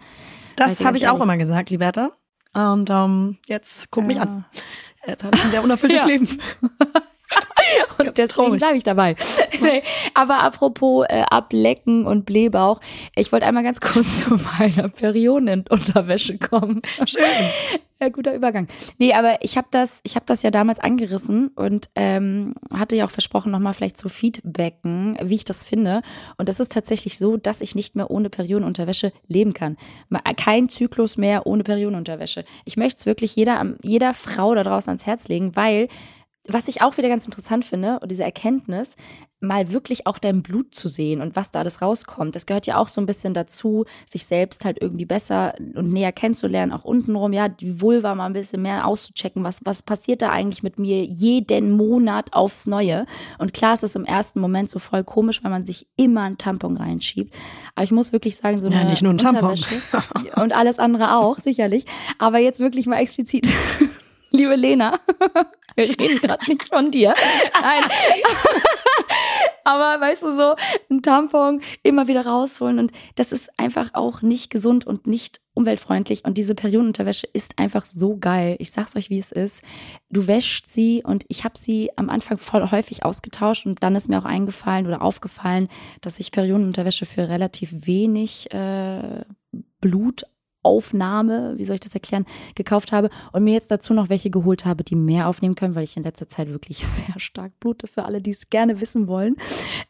Sag das dir habe ich auch immer gesagt, Liberta. Und ähm, jetzt guck mich Ja. an. Jetzt habe ich ein sehr unerfülltes Ja. Leben. Und deswegen traurig. bleibe ich dabei. nee, aber apropos äh, Ablecken und Blähbauch, ich wollte einmal ganz kurz zu meiner Periodenunterwäsche kommen. Schön. Ja, guter Übergang. Nee, aber ich habe das, ich habe das ja damals angerissen und ähm, hatte ja auch versprochen, nochmal vielleicht zu feedbacken, wie ich das finde. Und das ist tatsächlich so, dass ich nicht mehr ohne Periodenunterwäsche leben kann. Ma- Kein Zyklus mehr ohne Periodenunterwäsche. Ich möchte es wirklich jeder, jeder Frau da draußen ans Herz legen, weil was ich auch wieder ganz interessant finde, und diese Erkenntnis, mal wirklich auch dein Blut zu sehen und was da alles rauskommt. Das gehört ja auch so ein bisschen dazu, sich selbst halt irgendwie besser und näher kennenzulernen, auch untenrum, ja, die Vulva mal ein bisschen mehr auszuchecken, was, was passiert da eigentlich mit mir jeden Monat aufs Neue. Und klar ist es im ersten Moment so voll komisch, weil man sich immer einen Tampon reinschiebt. Aber ich muss wirklich sagen, so Ja, eine nicht nur ein Tampon. Und alles andere auch, sicherlich. Aber jetzt wirklich mal explizit. Liebe Lena, wir reden gerade nicht von dir. Nein. Aber weißt du so, ein Tampon immer wieder rausholen und das ist einfach auch nicht gesund und nicht umweltfreundlich und diese Periodenunterwäsche ist einfach so geil. Ich sag's euch, wie es ist. Du wäschst sie und ich habe sie am Anfang voll häufig ausgetauscht und dann ist mir auch eingefallen oder aufgefallen, dass ich Periodenunterwäsche für relativ wenig äh, Blut Aufnahme, wie soll ich das erklären, gekauft habe und mir jetzt dazu noch welche geholt habe, die mehr aufnehmen können, weil ich in letzter Zeit wirklich sehr stark blute, für alle, die es gerne wissen wollen.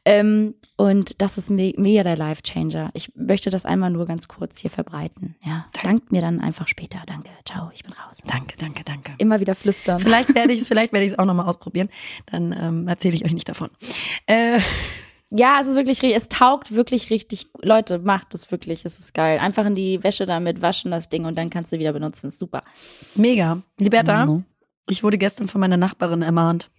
Ähm, und das ist me mega der Life-Changer. Ich möchte das einmal nur ganz kurz hier verbreiten. Ja, dankt mir dann einfach später. Danke, ciao, ich bin raus. Danke, danke, danke. Immer wieder flüstern. Vielleicht werde ich es, vielleicht werde ich es auch nochmal ausprobieren. Dann ähm, erzähle ich euch nicht davon. Äh, Ja, es ist wirklich, ri- es taugt wirklich richtig. Leute, macht es wirklich, es ist geil. Einfach in die Wäsche damit waschen das Ding und dann kannst du wieder benutzen. Ist super. mega. Liberta, Mhm. ich wurde gestern von meiner Nachbarin ermahnt.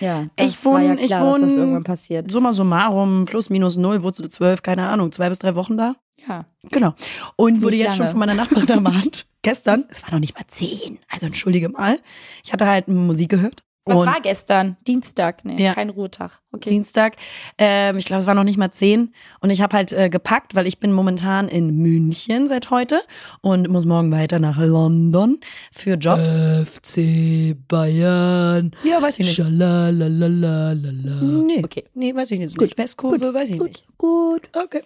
Ja, das Ich war ja wohne- ich klar, dass das wohne- irgendwann passiert. Summa summarum, plus minus null, Wurzel zwölf, keine Ahnung, zwei bis drei Wochen da. Ja. Genau. Und wurde Nicht jetzt schon von meiner Nachbarin ermahnt. Gestern, es war noch nicht mal zehn, also entschuldige mal. Ich hatte halt Musik gehört. Was und war gestern? Dienstag? Nee, Ja. kein Ruhetag. Okay. Dienstag. Ähm, ich glaube, es war noch nicht mal zehn. Und ich habe halt äh, gepackt, weil ich bin momentan in München seit heute und muss morgen weiter nach London für Jobs. FC Bayern. ja, weiß ich nicht. Schalalalalala. Nee, Okay. nee, weiß ich nicht. Gut. Westkurve, weiß ich nicht. Gut. Okay,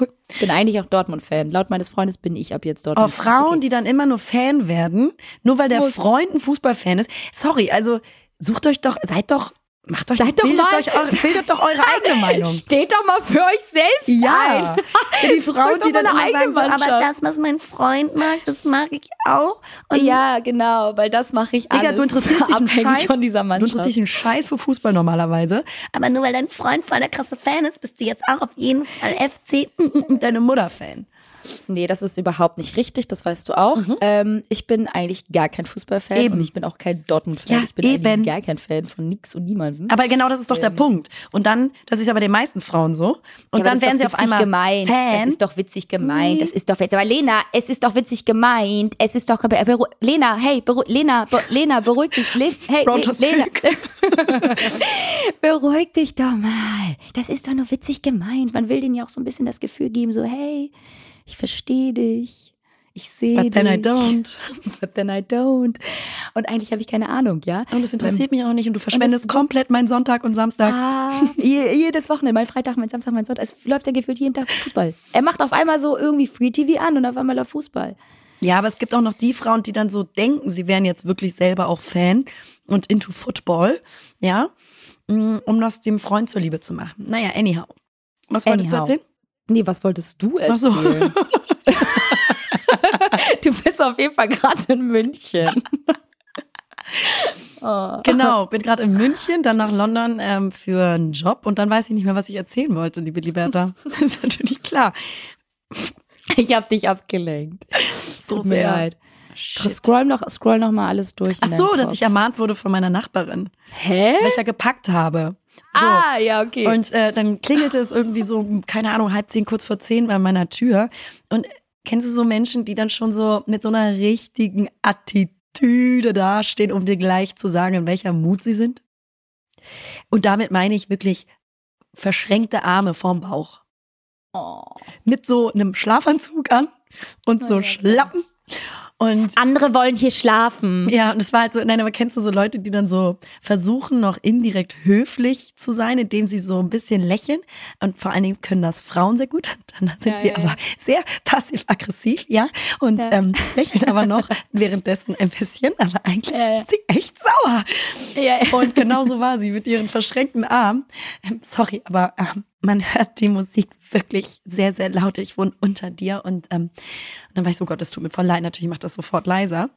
cool. Bin eigentlich auch Dortmund-Fan. Laut meines Freundes bin ich ab jetzt Oh, Dortmund. Frauen, die dann immer nur Fan werden, nur weil der. Freund ein Fußballfan ist. Sorry, also sucht euch doch, seid doch, macht euch, Seid doch bildet, mal- euch eure, bildet doch eure eigene Meinung. Steht doch mal für euch selbst Ja, ein. die Frauen, die dann immer sagen, so, aber das, was mein Freund mag, das mag ich auch. Und ja, genau, weil das mache ich alles. Digga, du interessierst dich einen Scheiß, von dieser du Mannschaft. interessierst dich einen Scheiß für Fußball normalerweise. Aber nur weil dein Freund voll der krasse Fan ist, bist du jetzt auch auf jeden Fall FC mm, mm, deine Mutter Fan. Nee, das ist überhaupt nicht richtig, das weißt du auch. Ähm, ich bin eigentlich gar kein Fußballfan Mhm. Eben. und ich bin auch kein Dortmund-Fan. Ja, ich bin eben. eigentlich gar kein Fan von nix und niemandem. Aber genau das ist doch der Punkt. Und dann, das ist ja bei den meisten Frauen so. Und Ja, aber dann werden sie auf einmal gemeint. Fan. Das ist doch witzig gemeint. Das ist doch witzig. Aber Lena, es ist doch witzig gemeint. Es ist doch beru Lena, hey, beru Lena, be Lena, beruhig dich. Le hey, Le Lena, beruhig dich doch mal. Das ist doch nur witzig gemeint. Man will denen ja auch so ein bisschen das Gefühl geben, so hey, ich verstehe dich. Ich sehe But dich. then I don't. But then I don't. Und eigentlich habe ich keine Ahnung, ja? Und das interessiert mich auch nicht und du verschwendest komplett meinen Sonntag und Samstag. Ah, je, jedes Wochenende, mein Freitag, mein Samstag, mein Sonntag. Es läuft ja gefühlt jeden Tag Fußball. Er macht auf einmal so irgendwie Free TV an und auf einmal läuft Fußball. Ja, aber es gibt auch noch die Frauen, die dann so denken, sie wären jetzt wirklich selber auch Fan und into Football, ja, mm, um das dem Freund zur Liebe zu machen. Naja, anyhow. Was wolltest Anyhow. du erzählen? Nee, was wolltest du Ach so. erzählen? du bist auf jeden Fall gerade in München. oh. Genau, bin gerade in München, dann nach London ähm, für einen Job und dann weiß ich nicht mehr, was ich erzählen wollte, liebe Liberta. Das ist natürlich klar. Ich habe dich abgelenkt. So Tut mir sehr. leid. Shit. Scroll noch, scroll noch mal alles durch. Ach so, dass ich ermahnt wurde von meiner Nachbarin, Hä? weil ich ja gepackt habe. So. Ah, ja, okay. Und äh, dann klingelte es irgendwie so, keine Ahnung, halb zehn, kurz vor zehn bei meiner Tür. Und kennst du so Menschen, die dann schon so mit so einer richtigen Attitüde dastehen, um dir gleich zu sagen, in welcher Mut sie sind? Und damit meine ich wirklich verschränkte Arme vorm Bauch. oh. Mit so einem Schlafanzug an und so ja, klar. Schlappen. Und Andere wollen hier schlafen. ja, und es war halt so, nein, aber kennst du so Leute, die dann so versuchen, noch indirekt höflich zu sein, indem sie so ein bisschen lächeln? Und vor allen Dingen können das Frauen sehr gut. Dann sind Ja, sie ja, aber ja. sehr passiv-aggressiv, ja, und. Ähm, lächeln aber noch währenddessen ein bisschen, aber eigentlich sind sie echt sauer. Und genau so war sie mit ihren verschränkten Armen. Ähm, sorry, aber ähm, man hört die Musik wirklich sehr, sehr laut. Ich wohne unter dir und, ähm, und dann war ich so, Gott, es tut mir voll leid. Natürlich macht das sofort leiser.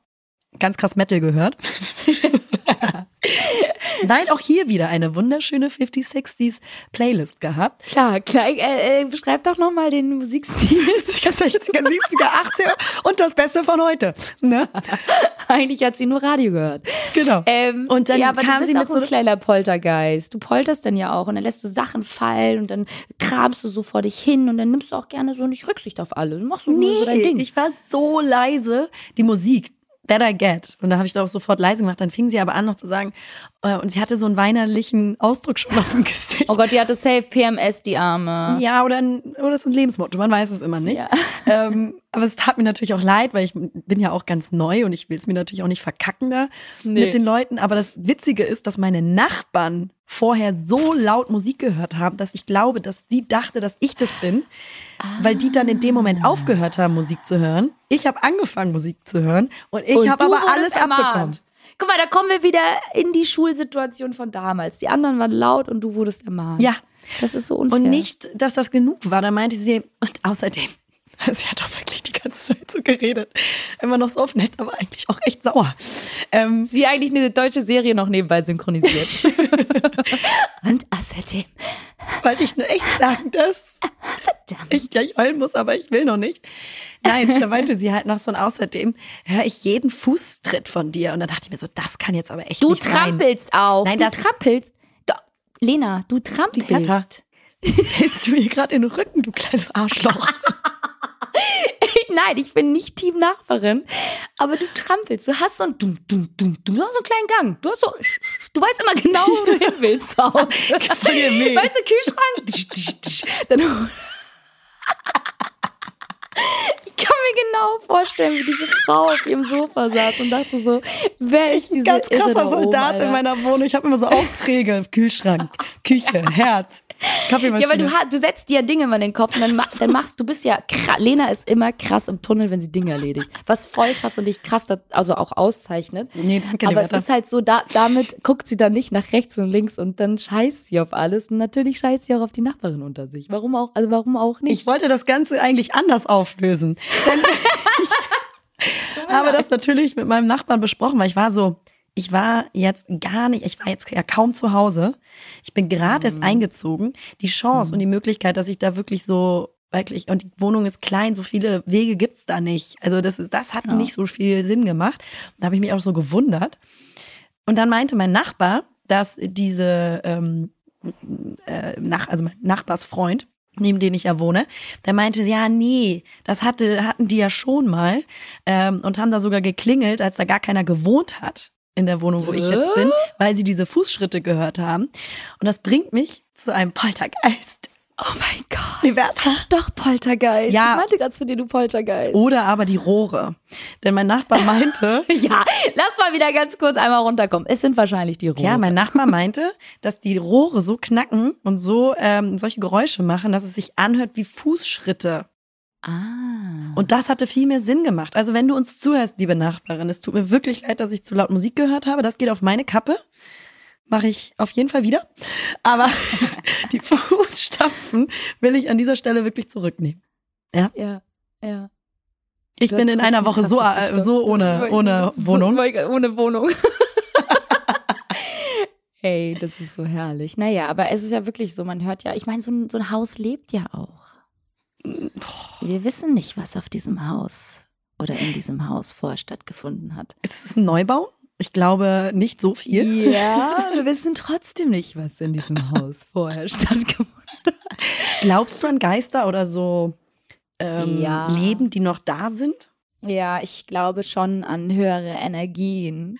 Ganz krass Metal gehört. Nein, auch hier wieder eine wunderschöne 50 60s Playlist gehabt. Klar, klar. Äh, äh, beschreib doch noch mal den Musikstil. 60er, 70er, 80er und das Beste von heute. Ne? Eigentlich hat sie nur Radio gehört. Genau. Ähm, Und dann ja, aber kam du bist sie mit auch so ein kleiner Poltergeist. Du polterst dann ja auch und dann lässt du Sachen fallen und dann kramst du so vor dich hin und dann nimmst du auch gerne so nicht Rücksicht auf alle. Du machst so nur so dein Nee, Ding. ich war so leise. Die Musik, that I get. Und da habe ich da auch sofort leise gemacht. Dann fing sie aber an noch zu sagen, und sie hatte so einen weinerlichen Ausdruck schon auf dem Gesicht. oh Gott, die hatte safe PMS, die Arme. Ja, oder, ein, oder so ein Lebensmotto, man weiß es immer nicht. Ja. Ähm, aber es tat mir natürlich auch leid, weil ich bin ja auch ganz neu und ich will es mir natürlich auch nicht verkacken da Nee. mit den Leuten. Aber das Witzige ist, dass meine Nachbarn vorher so laut Musik gehört haben, dass ich glaube, dass sie dachte, dass ich das bin, weil die dann in dem Moment aufgehört haben, Musik zu hören. Ich habe angefangen, Musik zu hören und ich habe aber alles ermahnt. abbekommen. Guck mal, da kommen wir wieder in die Schulsituation von damals. Die anderen waren laut und du wurdest ermahnt. Ja. Das ist so unfair. Und nicht, dass das genug war. Da meinte sie, und außerdem, sie hat doch wirklich die ganze Zeit so geredet. Immer noch so auf nett, aber eigentlich auch echt sauer. Ähm, Sie eigentlich eine deutsche Serie noch nebenbei synchronisiert. und außerdem, wollte ich nur echt sagen, dass verdammt. ich gleich heulen muss, aber ich will noch nicht. Nein, da meinte sie halt noch so und außerdem höre ich jeden Fußtritt von dir. Und dann dachte ich mir so, das kann jetzt aber echt Du nicht sein. trampelst auch. Nein, du trampelst. Doch, Lena, du trampelst. Fällst du mir gerade in den Rücken, du kleines Arschloch. Nein, ich bin nicht Team-Nachbarin, aber du trampelst. Du hast so ein dum, dum, dum, dum, du hast so einen kleinen Gang. Du hast so, du weißt immer genau, wo du hin willst. mit. Weißt du, Kühlschrank? Tsch, tsch, tsch. Dann ich kann mir genau vorstellen, wie diese Frau auf ihrem Sofa saß und dachte so, wer ist diese Ganz krasser oben, Soldat Alter? in meiner Wohnung. Ich habe immer so Aufträge. Kühlschrank, Küche, Herd, Kaffeemaschine. Ja, aber du, du setzt dir ja Dinge immer in den Kopf und dann, dann machst du bist ja krass. Lena ist immer krass im Tunnel, wenn sie Dinge erledigt. Was voll krass und dich krass also auch auszeichnet. Nee, danke, Aber es ist halt so, da, damit guckt sie dann nicht nach rechts und links und dann scheißt sie auf alles und natürlich scheißt sie auch auf die Nachbarin unter sich. Warum auch, also warum auch nicht? Ich wollte das Ganze eigentlich anders auflösen. Denn ich habe das natürlich mit meinem Nachbarn besprochen, weil ich war so, ich war jetzt gar nicht, ich war jetzt ja kaum zu Hause. Ich bin gerade erst eingezogen. Die Chance und die Möglichkeit, dass ich da wirklich so wirklich, und die Wohnung ist klein, so viele Wege gibt's da nicht. Also das ist, das hat nicht so viel Sinn gemacht. Da habe ich mich auch so gewundert. Und dann meinte mein Nachbar, dass diese ähm, äh, nach, also mein Nachbarsfreund, neben dem ich ja wohne, der meinte, ja, nee, das hatte, hatten die ja schon mal ähm, und haben da sogar geklingelt, als da gar keiner gewohnt hat in der Wohnung, wo ich jetzt bin, weil sie diese Fußschritte gehört haben. Und das bringt mich zu einem Poltergeist. Oh mein Gott. Liberta. Doch Poltergeist. Ja. Ich meinte gerade zu dir, du Poltergeist. Oder aber die Rohre. Denn mein Nachbar meinte, Ja, lass mal wieder ganz kurz einmal runterkommen. Es sind wahrscheinlich die Rohre. ja, mein Nachbar meinte, dass die Rohre so knacken und so ähm, solche Geräusche machen, dass es sich anhört wie Fußschritte. Ah. Und das hatte viel mehr Sinn gemacht. Also wenn du uns zuhörst, liebe Nachbarin, es tut mir wirklich leid, dass ich zu laut Musik gehört habe. Das geht auf meine Kappe. Mache ich auf jeden Fall wieder. Aber die Fußstapfen will ich an dieser Stelle wirklich zurücknehmen. Ja, ja. Ich Du bin in einer Woche so, äh, so ohne, ohne So- Wohnung. ohne Wohnung. hey, das ist so herrlich. Naja, aber es ist ja wirklich so, man hört ja, ich meine, so ein, so ein Haus lebt ja auch. Wir wissen nicht, was auf diesem Haus oder in diesem Haus vorher stattgefunden hat. Ist es ein Neubau? Ich glaube nicht so viel. Ja, wir wissen trotzdem nicht, was in diesem Haus vorher stattgefunden hat. Glaubst du an Geister oder so ähm, Ja. Leben, die noch da sind? Ja, ich glaube schon an höhere Energien.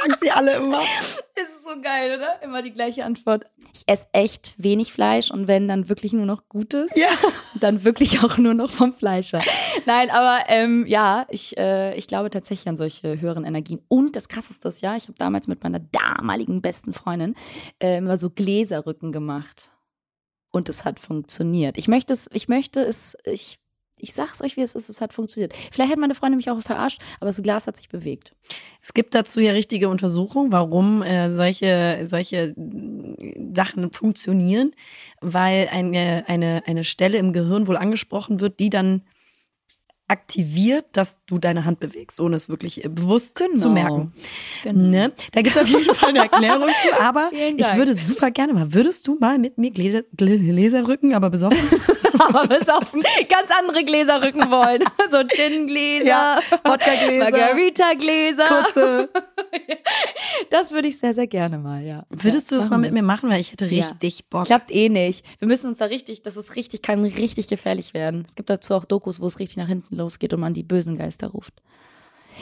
Sagen sie alle immer. Ist so geil, oder? Immer die gleiche Antwort. Ich esse echt wenig Fleisch und wenn, dann wirklich nur noch Gutes. Ja. Und dann wirklich auch nur noch vom Fleischer. Nein, aber ähm, ja, ich, äh, ich glaube tatsächlich an solche höheren Energien. Und das Krasseste ist ja, ich habe damals mit meiner damaligen besten Freundin äh, immer so Gläserrücken gemacht. Und es hat funktioniert. Ich möchte es, ich möchte es, ich, ich sag's euch, wie es ist, es hat funktioniert. Vielleicht hat meine Freundin mich auch verarscht, aber das Glas hat sich bewegt. Es gibt dazu ja richtige Untersuchungen, warum äh, solche, solche äh, Sachen funktionieren, weil eine, eine, eine Stelle im Gehirn wohl angesprochen wird, die dann aktiviert, dass du deine Hand bewegst, ohne es wirklich äh, bewusst Genau. zu merken. Genau. Ne? Da gibt es auf jeden Fall eine Erklärung zu, aber ich würde super gerne mal, würdest du mal mit mir Gläser, Gläserrücken, aber besoffen? aber besoffen ganz andere Gläser rücken wollen. So Gin-Gläser, Ja, Wodka-Gläser. Margarita-Gläser. Kurze. Das würde ich sehr, sehr gerne mal, ja. Würdest du das mal mit mir machen, weil ich hätte Ja. richtig Bock. Klappt eh nicht. Wir müssen uns da richtig, das ist richtig, kann richtig gefährlich werden. Es gibt dazu auch Dokus, wo es richtig nach hinten losgeht und man die bösen Geister ruft.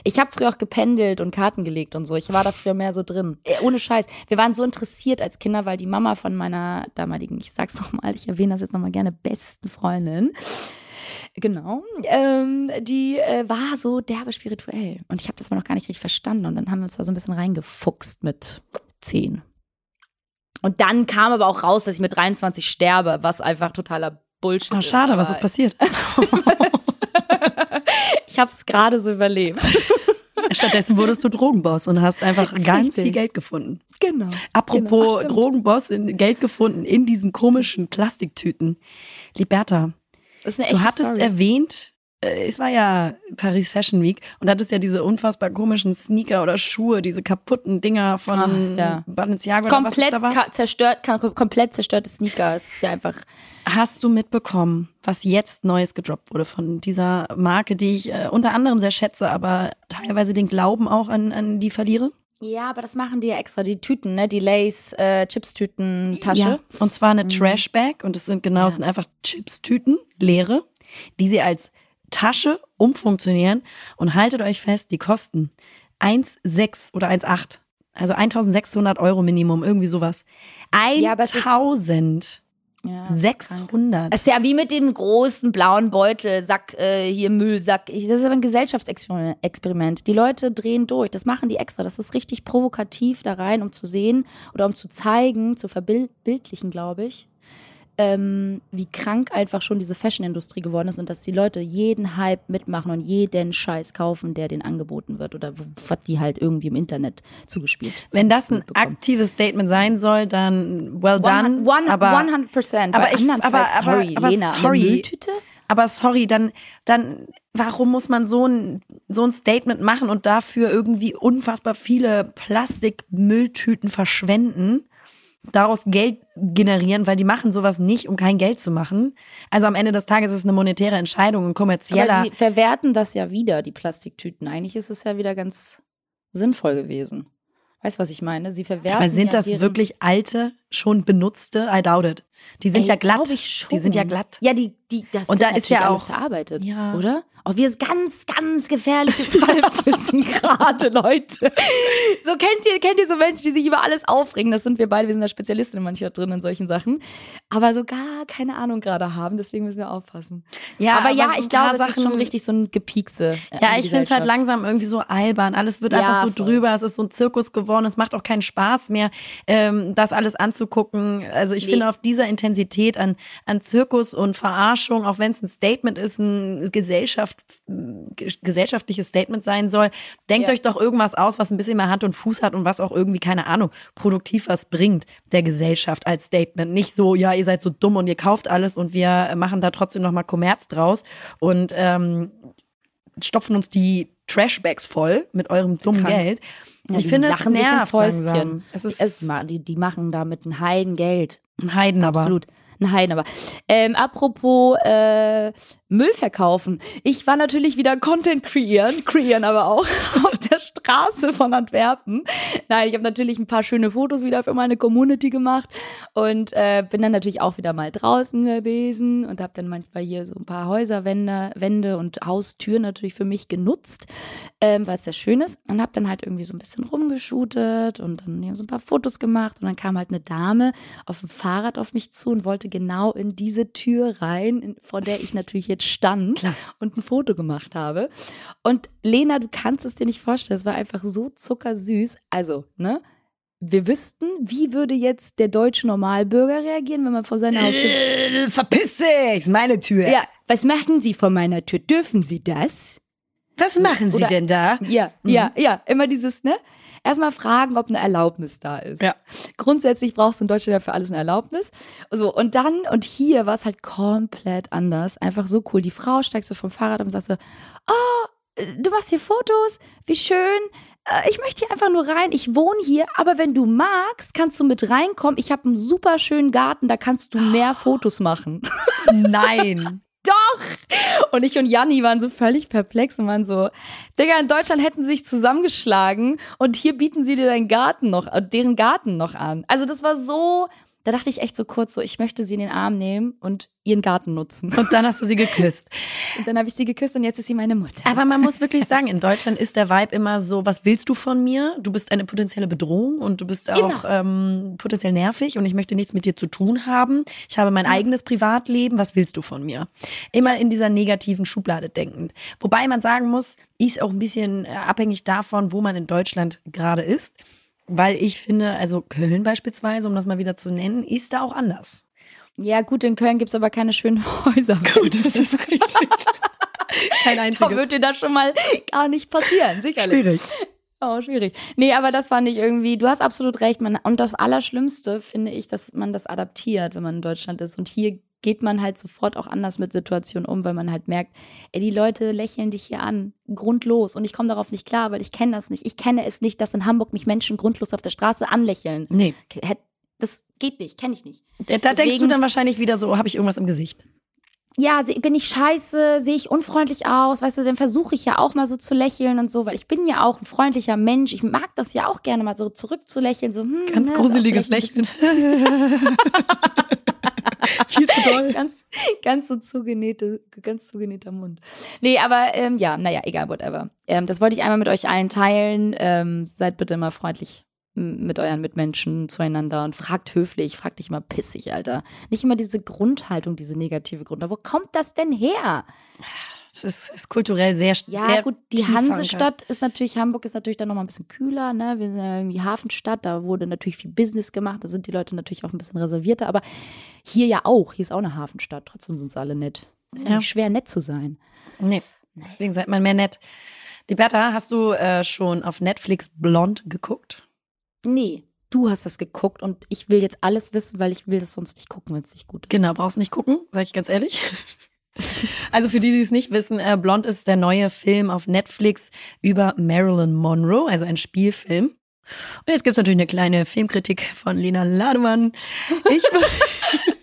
Ich habe früher auch gependelt und Karten gelegt und so. Ich war da früher mehr so drin. Äh, ohne Scheiß. Wir waren so interessiert als Kinder, weil die Mama von meiner damaligen, ich sag's nochmal, ich erwähne das jetzt nochmal gerne, besten Freundin, genau, ähm, die äh, war so derbe spirituell. Und ich habe das mal noch gar nicht richtig verstanden. Und dann haben wir uns da so ein bisschen reingefuchst mit zehn. Und dann kam aber auch raus, dass ich mit 23 sterbe, was einfach totaler Bullshit Oh, ist. schade, was ist passiert? Ich habe es gerade so überlebt. Stattdessen wurdest du Drogenboss und hast einfach ganz Richtig. viel Geld gefunden. Genau. Apropos Genau. Drogenboss, in Geld gefunden in diesen komischen Plastiktüten. Liberta, du hattest Story. erwähnt, äh, es war ja Paris Fashion Week und hattest ja diese unfassbar komischen Sneaker oder Schuhe, diese kaputten Dinger von Ach, ja. Balenciaga oder was es komplett da war. zerstört, komplett zerstörte Sneaker. Es ist ja einfach. Hast du mitbekommen, was jetzt Neues gedroppt wurde von dieser Marke, die ich äh, unter anderem sehr schätze, aber teilweise den Glauben auch an, an die verliere? Ja, aber das machen die ja extra. Die Tüten, ne? Die Lace äh, Chips-Tüten Tasche. Ja, und zwar eine Mhm. Trashbag und es sind genau, es sind einfach Chips-Tüten, leere, die sie als Tasche umfunktionieren und haltet euch fest, die kosten 1,6 oder 1,8. Also 1600 Euro Minimum, irgendwie sowas. Ja, aber es ist- 1600. Ja, 600. Es ist ja wie mit dem großen blauen Beutel, Sack, äh, hier Müllsack. Ich, das ist aber ein Gesellschaftsexperiment. Experiment. Die Leute drehen durch. Das machen die extra. Das ist richtig provokativ da rein, um zu sehen oder um zu zeigen, zu verbildlichen, glaube ich, ähm, wie krank einfach schon diese Fashion-Industrie geworden ist und dass die Leute jeden Hype mitmachen und jeden Scheiß kaufen, der denen angeboten wird oder was die halt irgendwie im Internet zugespielt Wenn das ein aktives Statement sein soll, dann well done. One, one, aber 100 Prozent. aber ich- aber- aber- sorry, aber Lena, sorry. Mülltüte? Aber sorry, dann, dann, warum muss man so ein, so ein Statement machen und dafür irgendwie unfassbar viele Plastikmülltüten verschwenden, daraus Geld generieren, weil die machen sowas nicht, um kein Geld zu machen. Also am Ende des Tages ist es eine monetäre Entscheidung, ein kommerzieller. Aber sie verwerten das ja wieder, die Plastiktüten. Eigentlich ist es ja wieder ganz sinnvoll gewesen. Weißt du, was ich meine? Sie verwerten Aber sind ja das wirklich alte schon benutzte? I doubt it. Die sind Ey, ja glatt. Die sind ja glatt. Ja, die, die, das Und da ist ja auch- verarbeitet, Ja. oder? Auch wir ganz, ganz gefährliches Halbwissen gerade, Leute. So kennt ihr, kennt ihr so Menschen, die sich über alles aufregen? Das sind wir beide, wir sind da Spezialisten manchmal drin in solchen Sachen. Aber so gar keine Ahnung gerade haben, deswegen müssen wir aufpassen. Ja, aber, ja, so ich glaube, es ist schon richtig so ein Gepiekse. äh, Ja, ich finde es halt langsam irgendwie so albern. Alles wird Ja, einfach so voll. drüber. Es ist so ein Zirkus geworden. Es macht auch keinen Spaß mehr, ähm, das alles anzugucken. Also ich Nee. finde auf dieser Intensität an, an Zirkus und Verarschung, auch wenn es ein Statement ist, ein Gesellschaft, ge- gesellschaftliches Statement sein soll, denkt Ja. euch doch irgendwas aus, was ein bisschen mehr Hand und Fuß hat und was auch irgendwie, keine Ahnung, produktiv was bringt der Gesellschaft als Statement. Nicht so, ja, ihr seid so dumm und ihr kauft alles und wir machen da trotzdem nochmal Kommerz draus. Und ähm, stopfen uns die Trashbags voll mit eurem dummen. Geld. Ja, ich finde, es sich ins nervt Fäustchen. Es ist Es, die, die machen damit ein Heidengeld. ein Heiden, aber. Absolut. Ein Heiden, aber. Ähm, apropos äh, Müll verkaufen. Ich war natürlich wieder Content kreieren, kreieren aber auch auf der Straße von Antwerpen. Nein, ich habe natürlich ein paar schöne Fotos wieder für meine Community gemacht und äh, bin dann natürlich auch wieder mal draußen gewesen und habe dann manchmal hier so ein paar Häuserwände Wände und Haustüren natürlich für mich genutzt, ähm, weil es sehr schön ist und habe dann halt irgendwie so ein bisschen rumgeschootet und dann so ein paar Fotos gemacht und dann kam halt eine Dame auf dem Fahrrad auf mich zu und wollte genau in diese Tür rein, in, vor der ich natürlich jetzt stand Klar. und ein Foto gemacht habe. Und Lena, du kannst es dir nicht vorstellen, es war einfach so zuckersüß. Also, ne? Wir wüssten, wie würde jetzt der deutsche Normalbürger reagieren, wenn man vor seiner Haustür. Äh, verpiss dich, ist meine Tür. Ja, was machen Sie vor meiner Tür? Dürfen Sie das? Was machen Sie oder- denn da? Ja, ja, ja. Immer dieses, ne? Erstmal fragen, ob eine Erlaubnis da ist. Ja. Grundsätzlich brauchst du in Deutschland ja für alles eine Erlaubnis. So, und dann, und hier war es halt komplett anders. Einfach so cool. Die Frau steigst du vom Fahrrad und sagst so, oh, du machst hier Fotos, wie schön. Äh, Ich möchte hier einfach nur rein. Ich wohne hier, aber wenn du magst, kannst du mit reinkommen. Ich habe einen super schönen Garten, da kannst du mehr Fotos machen. Nein. Und ich und Janni waren so völlig perplex und waren so, Digga, in Deutschland hätten sie sich zusammengeschlagen und hier bieten sie dir deinen Garten noch, deren Garten noch an. Also das war so, da dachte ich echt so kurz so, ich möchte sie in den Arm nehmen und ihren Garten nutzen. Und dann hast du sie geküsst. Und dann habe ich sie geküsst und jetzt ist sie meine Mutter. Aber man muss wirklich sagen, in Deutschland ist der Vibe immer so, was willst du von mir? Du bist eine potenzielle Bedrohung und du bist auch ähm, potenziell nervig und ich möchte nichts mit dir zu tun haben. Ich habe mein eigenes Privatleben, was willst du von mir? Immer in dieser negativen Schublade denkend. Wobei man sagen muss, ist auch ein bisschen äh, abhängig davon, wo man in Deutschland gerade ist. Weil ich finde, also Köln beispielsweise, um das mal wieder zu nennen, ist da auch anders. Ja gut, in Köln gibt's aber keine schönen Häuser. Gut, das ist richtig. Kein da einziges. wird dir das schon mal gar nicht passieren, sicherlich. Schwierig. Oh, schwierig. Nee, aber das fand ich irgendwie, du hast absolut recht. Man, und das Allerschlimmste finde ich, dass man das adaptiert, wenn man in Deutschland ist. Und hier geht man halt sofort auch anders mit Situationen um, weil man halt merkt, ey, die Leute lächeln dich hier an, grundlos. Und ich komme darauf nicht klar, weil ich kenne das nicht. Ich kenne es nicht, dass in Hamburg mich Menschen grundlos auf der Straße anlächeln. Nee. Das geht nicht, kenne ich nicht. Da denkst du Deswegen- dann wahrscheinlich wieder so, habe ich irgendwas im Gesicht? Ja, bin ich scheiße, sehe ich unfreundlich aus, weißt du, dann versuche ich ja auch mal so zu lächeln und so, weil ich bin ja auch ein freundlicher Mensch. Ich mag das ja auch gerne mal so zurückzulächeln, so hm, Ganz ne, gruseliges Lächeln. Viel zu doll. ganz, ganz so zugenähte, ganz zugenähter Mund. Nee, aber ähm, ja, naja, egal, whatever. Ähm, das wollte ich einmal mit euch allen teilen. Ähm, seid bitte immer freundlich mit euren Mitmenschen zueinander und fragt höflich, fragt nicht immer pissig, Alter. Nicht immer diese Grundhaltung, diese negative Grundhaltung. Wo kommt das denn her? Es ist, ist kulturell sehr Ja, sehr gut, die. Hansestadt ist natürlich, Hamburg ist natürlich dann nochmal ein bisschen kühler, ne? Wir sind ja irgendwie Hafenstadt, da wurde natürlich viel Business gemacht, da sind die Leute natürlich auch ein bisschen reservierter, aber hier ja auch, hier ist auch eine Hafenstadt, trotzdem sind sie alle nett. Ist ja, Ja. nicht schwer, nett zu sein. Nee, deswegen seid man mehr nett. Liberta, hast du äh, schon auf Netflix Blond geguckt? Nee, du hast das geguckt und ich will jetzt alles wissen, weil ich will das sonst nicht gucken, wenn es nicht gut ist. Genau, brauchst nicht gucken, sag ich ganz ehrlich. Also für die, die es nicht wissen, äh, Blond ist der neue Film auf Netflix über Marilyn Monroe, also ein Spielfilm. Und jetzt gibt's natürlich eine kleine Filmkritik von Lena Lademann. Ich,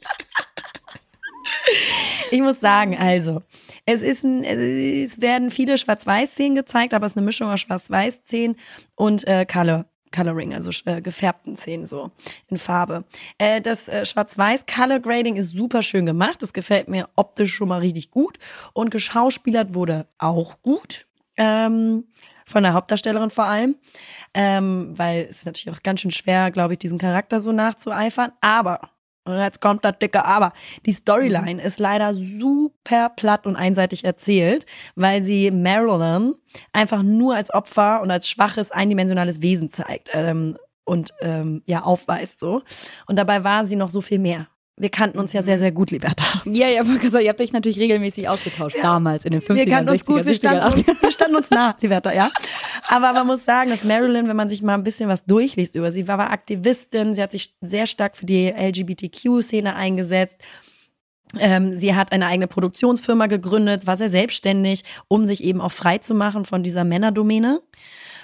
ich muss sagen, also, es ist ein, es werden viele Schwarz-Weiß-Szenen gezeigt, aber es ist eine Mischung aus Schwarz-Weiß-Szenen und äh, Color. Coloring, also äh, gefärbten Szenen so in Farbe. Äh, das äh, Schwarz-Weiß Color Grading ist super schön gemacht. Das gefällt mir optisch schon mal richtig gut und geschauspielert wurde auch gut. Ähm, von der Hauptdarstellerin vor allem, ähm, weil es natürlich auch ganz schön schwer, glaube ich, diesen Charakter so nachzueifern. Aber und jetzt kommt das dicke Aber. Die Storyline mhm. ist leider super platt und einseitig erzählt, weil sie Marilyn einfach nur als Opfer und als schwaches, eindimensionales Wesen zeigt ähm, und ähm, ja aufweist so. Und dabei war sie noch so viel mehr. Wir kannten uns ja sehr, sehr gut, Liberta. Ja, ja, ihr habt euch natürlich regelmäßig ausgetauscht, ja. damals in den 50ern, wir kannten uns 60er, gut, wir standen uns, wir standen uns nah, Liberta, ja. Aber man muss sagen, dass Marilyn, wenn man sich mal ein bisschen was durchliest über sie, war, war Aktivistin, sie hat sich sehr stark für die LGBTQ-Szene eingesetzt. Ähm, sie hat eine eigene Produktionsfirma gegründet, war sehr selbstständig, um sich eben auch frei zu machen von dieser Männerdomäne.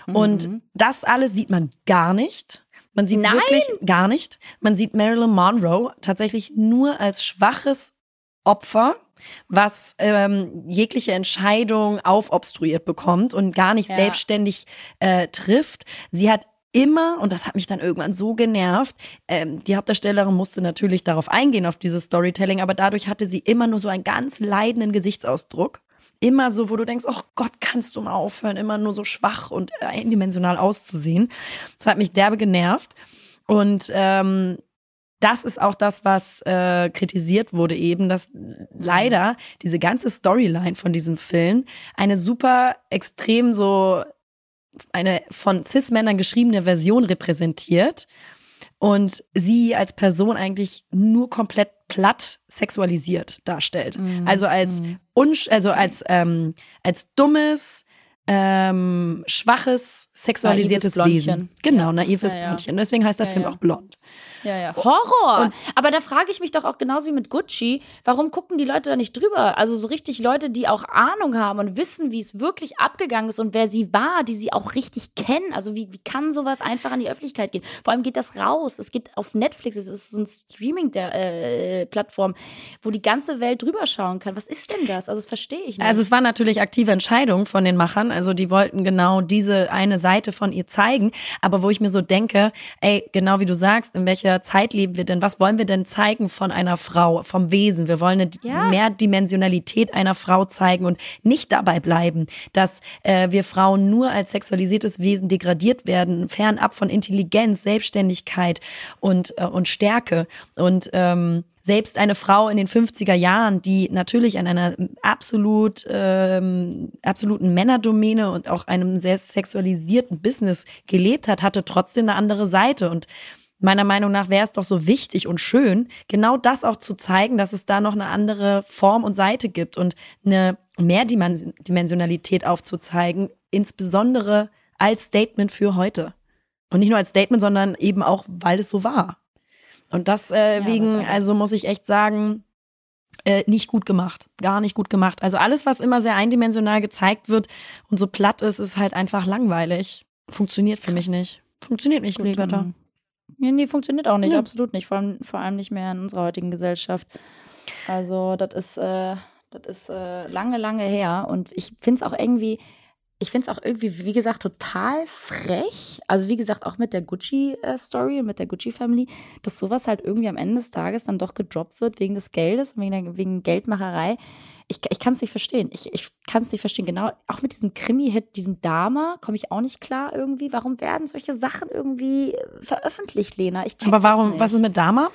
Und mhm. das alles sieht man gar nicht man sieht Nein. wirklich gar nicht. Man sieht Marilyn Monroe tatsächlich nur als schwaches Opfer, was ähm, jegliche Entscheidung aufobstruiert bekommt und gar nicht ja. selbstständig äh, trifft. Sie hat immer, und das hat mich dann irgendwann so genervt, ähm, die Hauptdarstellerin musste natürlich darauf eingehen, auf dieses Storytelling, aber dadurch hatte sie immer nur so einen ganz leidenden Gesichtsausdruck immer so, wo du denkst, oh Gott, kannst du mal aufhören, immer nur so schwach und eindimensional auszusehen. Das hat mich derbe genervt. Und ähm, das ist auch das, was äh, kritisiert wurde eben, dass leider diese ganze Storyline von diesem Film eine super extrem so eine von Cis-Männern geschriebene Version repräsentiert und sie als Person eigentlich nur komplett platt sexualisiert darstellt. Mhm. Also als mhm. unsch also als ähm, als dummes ähm, schwaches, sexualisiertes Wesen. Genau, ja. naives ja, ja. Blondchen. Deswegen heißt der Film auch blond. Ja, ja. Horror! Und, Aber da frage ich mich doch auch genauso wie mit Gucci, warum gucken die Leute da nicht drüber? Also so richtig Leute, die auch Ahnung haben und wissen, wie es wirklich abgegangen ist und wer sie war, die sie auch richtig kennen. Also wie, wie kann sowas einfach an die Öffentlichkeit gehen? Vor allem geht das raus. Es geht auf Netflix, es ist so ein Streaming-Plattform, äh, wo die ganze Welt drüber schauen kann. Was ist denn das? Also das verstehe ich nicht. Also es war natürlich aktive Entscheidung von den Machern. Also die wollten genau diese eine Seite von ihr zeigen. Aber wo ich mir so denke, ey, genau wie du sagst, in welcher Zeit leben wir denn? Was wollen wir denn zeigen von einer Frau, vom Wesen? Wir wollen eine ja. Mehrdimensionalität einer Frau zeigen und nicht dabei bleiben, dass äh, wir Frauen nur als sexualisiertes Wesen degradiert werden, fernab von Intelligenz, Selbstständigkeit und, äh, und Stärke. Und ähm, selbst eine Frau in den 50er Jahren, die natürlich an einer absolut ähm, absoluten Männerdomäne und auch einem sehr sexualisierten Business gelebt hat, hatte trotzdem eine andere Seite und meiner Meinung nach wäre es doch so wichtig und schön, genau das auch zu zeigen, dass es da noch eine andere Form und Seite gibt und eine Mehrdimensionalität aufzuzeigen, insbesondere als Statement für heute. Und nicht nur als Statement, sondern eben auch, weil es so war. Und das äh, ja, wegen, also muss ich echt sagen, äh, nicht gut gemacht. Gar nicht gut gemacht. Also alles, was immer sehr eindimensional gezeigt wird und so platt ist, ist halt einfach langweilig. Funktioniert für Krass. mich nicht. Funktioniert nicht, Legata. Nee, nee, funktioniert auch nicht, ja. absolut nicht. Vor allem, vor allem nicht mehr in unserer heutigen Gesellschaft. Also, das ist, äh, das ist äh, lange, lange her. Und ich finde es auch irgendwie, ich finde es auch irgendwie, wie gesagt, total frech. Also, wie gesagt, auch mit der Gucci-Story und mit der Gucci-Family, dass sowas halt irgendwie am Ende des Tages dann doch gedroppt wird wegen des Geldes, wegen, der, wegen Geldmacherei ich, ich kann es nicht verstehen. Ich, ich kann es nicht verstehen. Genau, auch mit diesem Krimi-Hit, diesem Dama, komme ich auch nicht klar irgendwie. Warum werden solche Sachen irgendwie veröffentlicht, Lena? Ich Aber warum, was ist mit Dama?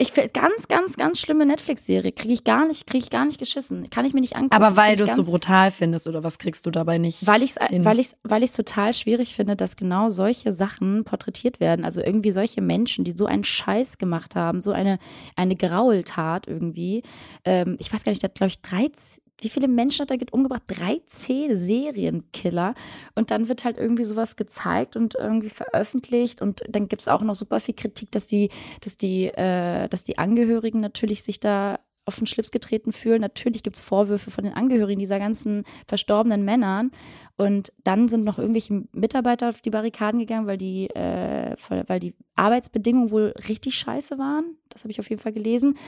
Ich finde ganz, ganz, ganz schlimme Netflix-Serie. Kriege ich gar nicht, kriege ich gar nicht geschissen. Kann ich mir nicht angucken. Aber weil du es so brutal findest oder was kriegst du dabei nicht? Weil ich es, weil ich, weil ich total schwierig finde, dass genau solche Sachen porträtiert werden. Also irgendwie solche Menschen, die so einen Scheiß gemacht haben, so eine, eine Graultat irgendwie. Ähm, ich weiß gar nicht, der hat glaube ich 13, wie viele Menschen hat er umgebracht? 13 Serienkiller. Und dann wird halt irgendwie sowas gezeigt und irgendwie veröffentlicht. Und dann gibt es auch noch super viel Kritik, dass die, dass die, äh, dass die Angehörigen natürlich sich da auf den Schlips getreten fühlen. Natürlich gibt es Vorwürfe von den Angehörigen dieser ganzen verstorbenen Männern. Und dann sind noch irgendwelche Mitarbeiter auf die Barrikaden gegangen, weil die, äh, weil die Arbeitsbedingungen wohl richtig scheiße waren. Das habe ich auf jeden Fall gelesen.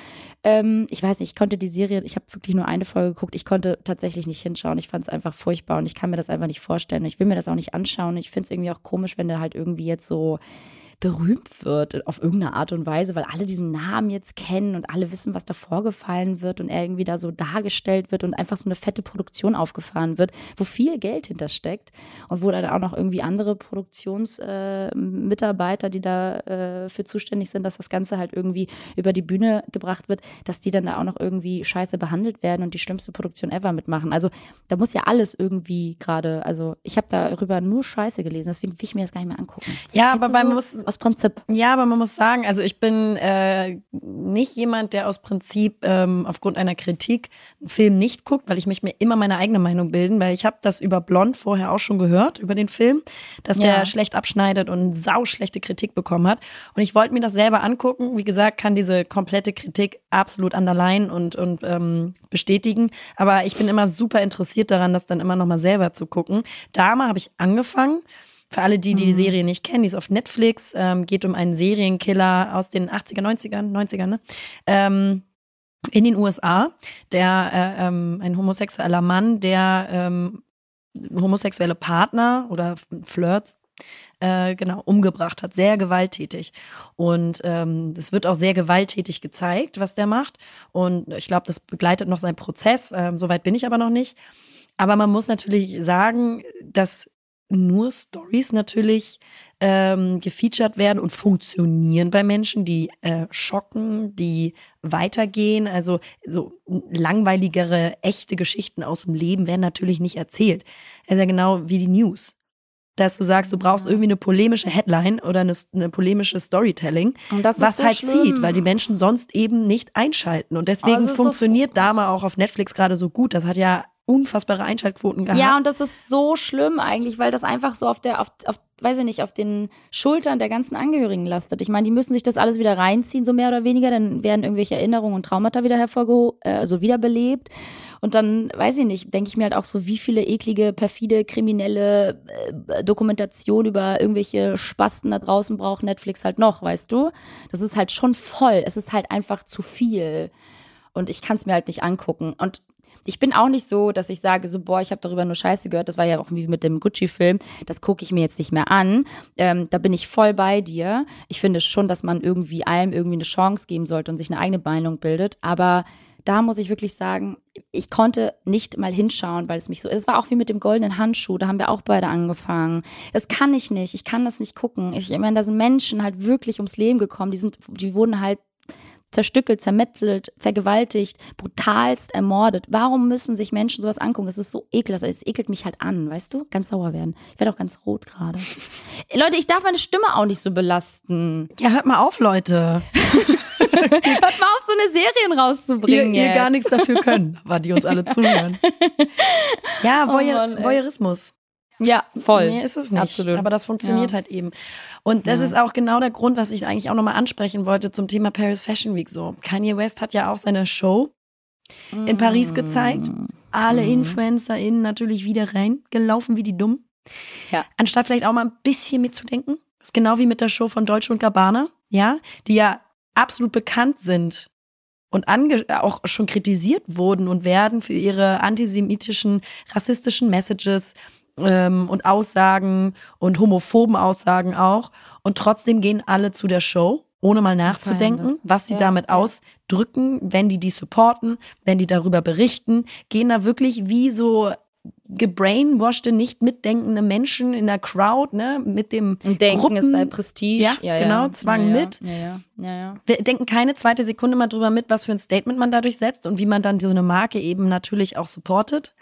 Ähm, ich weiß nicht, ich konnte die Serie, ich habe wirklich nur eine Folge geguckt, ich konnte tatsächlich nicht hinschauen. Ich fand es einfach furchtbar und ich kann mir das einfach nicht vorstellen. Ich will mir das auch nicht anschauen. Ich finde es irgendwie auch komisch, wenn der halt irgendwie jetzt so berühmt wird auf irgendeine Art und Weise, weil alle diesen Namen jetzt kennen und alle wissen, was da vorgefallen wird und er irgendwie da so dargestellt wird und einfach so eine fette Produktion aufgefahren wird, wo viel Geld hintersteckt und wo dann auch noch irgendwie andere Produktionsmitarbeiter, äh, die da äh, für zuständig sind, dass das Ganze halt irgendwie über die Bühne gebracht wird, dass die dann da auch noch irgendwie scheiße behandelt werden und die schlimmste Produktion ever mitmachen. Also da muss ja alles irgendwie gerade, also ich habe darüber nur Scheiße gelesen, deswegen will ich mir das gar nicht mehr angucken. Ja, Kennst aber man so? muss aus Prinzip. Ja, aber man muss sagen, also ich bin äh, nicht jemand, der aus Prinzip ähm, aufgrund einer Kritik einen Film nicht guckt, weil ich möchte mir immer meine eigene Meinung bilden, weil ich habe das über Blond vorher auch schon gehört, über den Film, dass ja. der schlecht abschneidet und sau schlechte Kritik bekommen hat. Und ich wollte mir das selber angucken. Wie gesagt, kann diese komplette Kritik absolut underline und, und ähm, bestätigen. Aber ich bin immer super interessiert daran, das dann immer nochmal selber zu gucken. Da habe ich angefangen. Für alle, die, die die mhm. Serie nicht kennen, die ist auf Netflix, ähm, geht um einen Serienkiller aus den 80er, 90ern, 90ern, ne? Ähm, in den USA, der äh, ähm, ein homosexueller Mann, der ähm, homosexuelle Partner oder Flirts äh, genau umgebracht hat, sehr gewalttätig und ähm, das wird auch sehr gewalttätig gezeigt, was der macht und ich glaube, das begleitet noch seinen Prozess. Ähm, Soweit bin ich aber noch nicht. Aber man muss natürlich sagen, dass nur Stories natürlich ähm, gefeatured werden und funktionieren bei Menschen, die äh, schocken, die weitergehen. Also so langweiligere, echte Geschichten aus dem Leben werden natürlich nicht erzählt. Es ist ja genau wie die News. Dass du sagst, du brauchst irgendwie eine polemische Headline oder eine, eine polemische Storytelling, was so halt schlimm. zieht, weil die Menschen sonst eben nicht einschalten. Und deswegen oh, funktioniert so Dama auch auf Netflix gerade so gut. Das hat ja unfassbare Einschaltquoten gehabt. Ja, und das ist so schlimm eigentlich, weil das einfach so auf der, auf, auf, weiß ich nicht, auf den Schultern der ganzen Angehörigen lastet. Ich meine, die müssen sich das alles wieder reinziehen, so mehr oder weniger, dann werden irgendwelche Erinnerungen und Traumata wieder hervorgehoben, äh, also wiederbelebt. Und dann, weiß ich nicht, denke ich mir halt auch so, wie viele eklige, perfide, kriminelle äh, Dokumentation über irgendwelche Spasten da draußen braucht Netflix halt noch, weißt du? Das ist halt schon voll. Es ist halt einfach zu viel. Und ich kann es mir halt nicht angucken. Und ich bin auch nicht so, dass ich sage, so, boah, ich habe darüber nur Scheiße gehört. Das war ja auch wie mit dem Gucci-Film. Das gucke ich mir jetzt nicht mehr an. Ähm, da bin ich voll bei dir. Ich finde schon, dass man irgendwie allem irgendwie eine Chance geben sollte und sich eine eigene Meinung bildet. Aber da muss ich wirklich sagen, ich konnte nicht mal hinschauen, weil es mich so. Es war auch wie mit dem goldenen Handschuh, da haben wir auch beide angefangen. Das kann ich nicht, ich kann das nicht gucken. Ich, ich meine, da sind Menschen halt wirklich ums Leben gekommen, die sind, die wurden halt zerstückelt, zermetzelt, vergewaltigt, brutalst ermordet. Warum müssen sich Menschen sowas angucken? Es ist so ekelhaft. Es ekelt mich halt an, weißt du? Ganz sauer werden. Ich werde auch ganz rot gerade. Leute, ich darf meine Stimme auch nicht so belasten. Ja, hört mal auf, Leute. hört mal auf, so eine Serien rauszubringen. Ihr, ihr gar nichts dafür können, aber die uns alle zuhören. Ja, oh Voyeur, oh Mann, Voyeurismus. Ja, voll. Mehr ist es nicht. Absolut. Aber das funktioniert ja. halt eben. Und das ja. ist auch genau der Grund, was ich eigentlich auch nochmal ansprechen wollte zum Thema Paris Fashion Week. So, Kanye West hat ja auch seine Show in Paris gezeigt. Alle mhm. InfluencerInnen natürlich wieder reingelaufen wie die Dumm. Ja. Anstatt vielleicht auch mal ein bisschen mitzudenken. Das ist genau wie mit der Show von Deutsche und Gabbana, ja, die ja absolut bekannt sind und auch schon kritisiert wurden und werden für ihre antisemitischen, rassistischen Messages ähm, und Aussagen und homophoben Aussagen auch. Und trotzdem gehen alle zu der Show, ohne mal nachzudenken, was sie ja, damit ja. ausdrücken, wenn die die supporten, wenn die darüber berichten, gehen da wirklich wie so gebrainwashte, nicht mitdenkende Menschen in der Crowd, ne, mit dem Und denken, Gruppen, es sei Prestige. Ja, ja genau, Zwang ja, mit. Ja, ja, ja, ja. Wir denken keine zweite Sekunde mal drüber mit, was für ein Statement man dadurch setzt und wie man dann so eine Marke eben natürlich auch supportet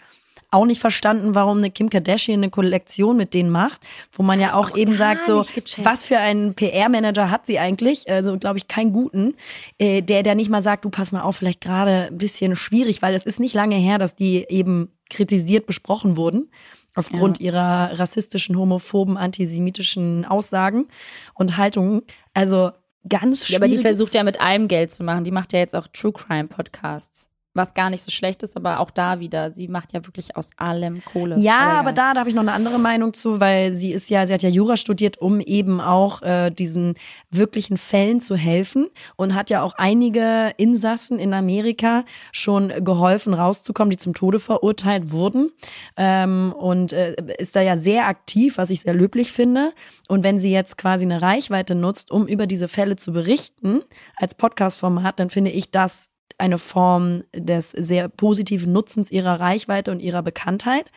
auch nicht verstanden, warum eine Kim Kardashian eine Kollektion mit denen macht, wo man ja auch, auch eben sagt, so, was für einen PR-Manager hat sie eigentlich? Also, glaube ich, keinen guten, äh, der, der nicht mal sagt, du pass mal auf, vielleicht gerade ein bisschen schwierig, weil es ist nicht lange her, dass die eben kritisiert besprochen wurden aufgrund ja. ihrer rassistischen, homophoben, antisemitischen Aussagen und Haltungen. Also ganz schwierig. Ja, aber die versucht ja mit allem Geld zu machen. Die macht ja jetzt auch True Crime Podcasts. Was gar nicht so schlecht ist, aber auch da wieder, sie macht ja wirklich aus allem Kohle. Ja, egal. aber da, da habe ich noch eine andere Meinung zu, weil sie ist ja, sie hat ja Jura studiert, um eben auch äh, diesen wirklichen Fällen zu helfen und hat ja auch einige Insassen in Amerika schon geholfen, rauszukommen, die zum Tode verurteilt wurden. Ähm, und äh, ist da ja sehr aktiv, was ich sehr löblich finde. Und wenn sie jetzt quasi eine Reichweite nutzt, um über diese Fälle zu berichten, als Podcast-Format, dann finde ich das eine Form des sehr positiven Nutzens ihrer Reichweite und ihrer Bekanntheit.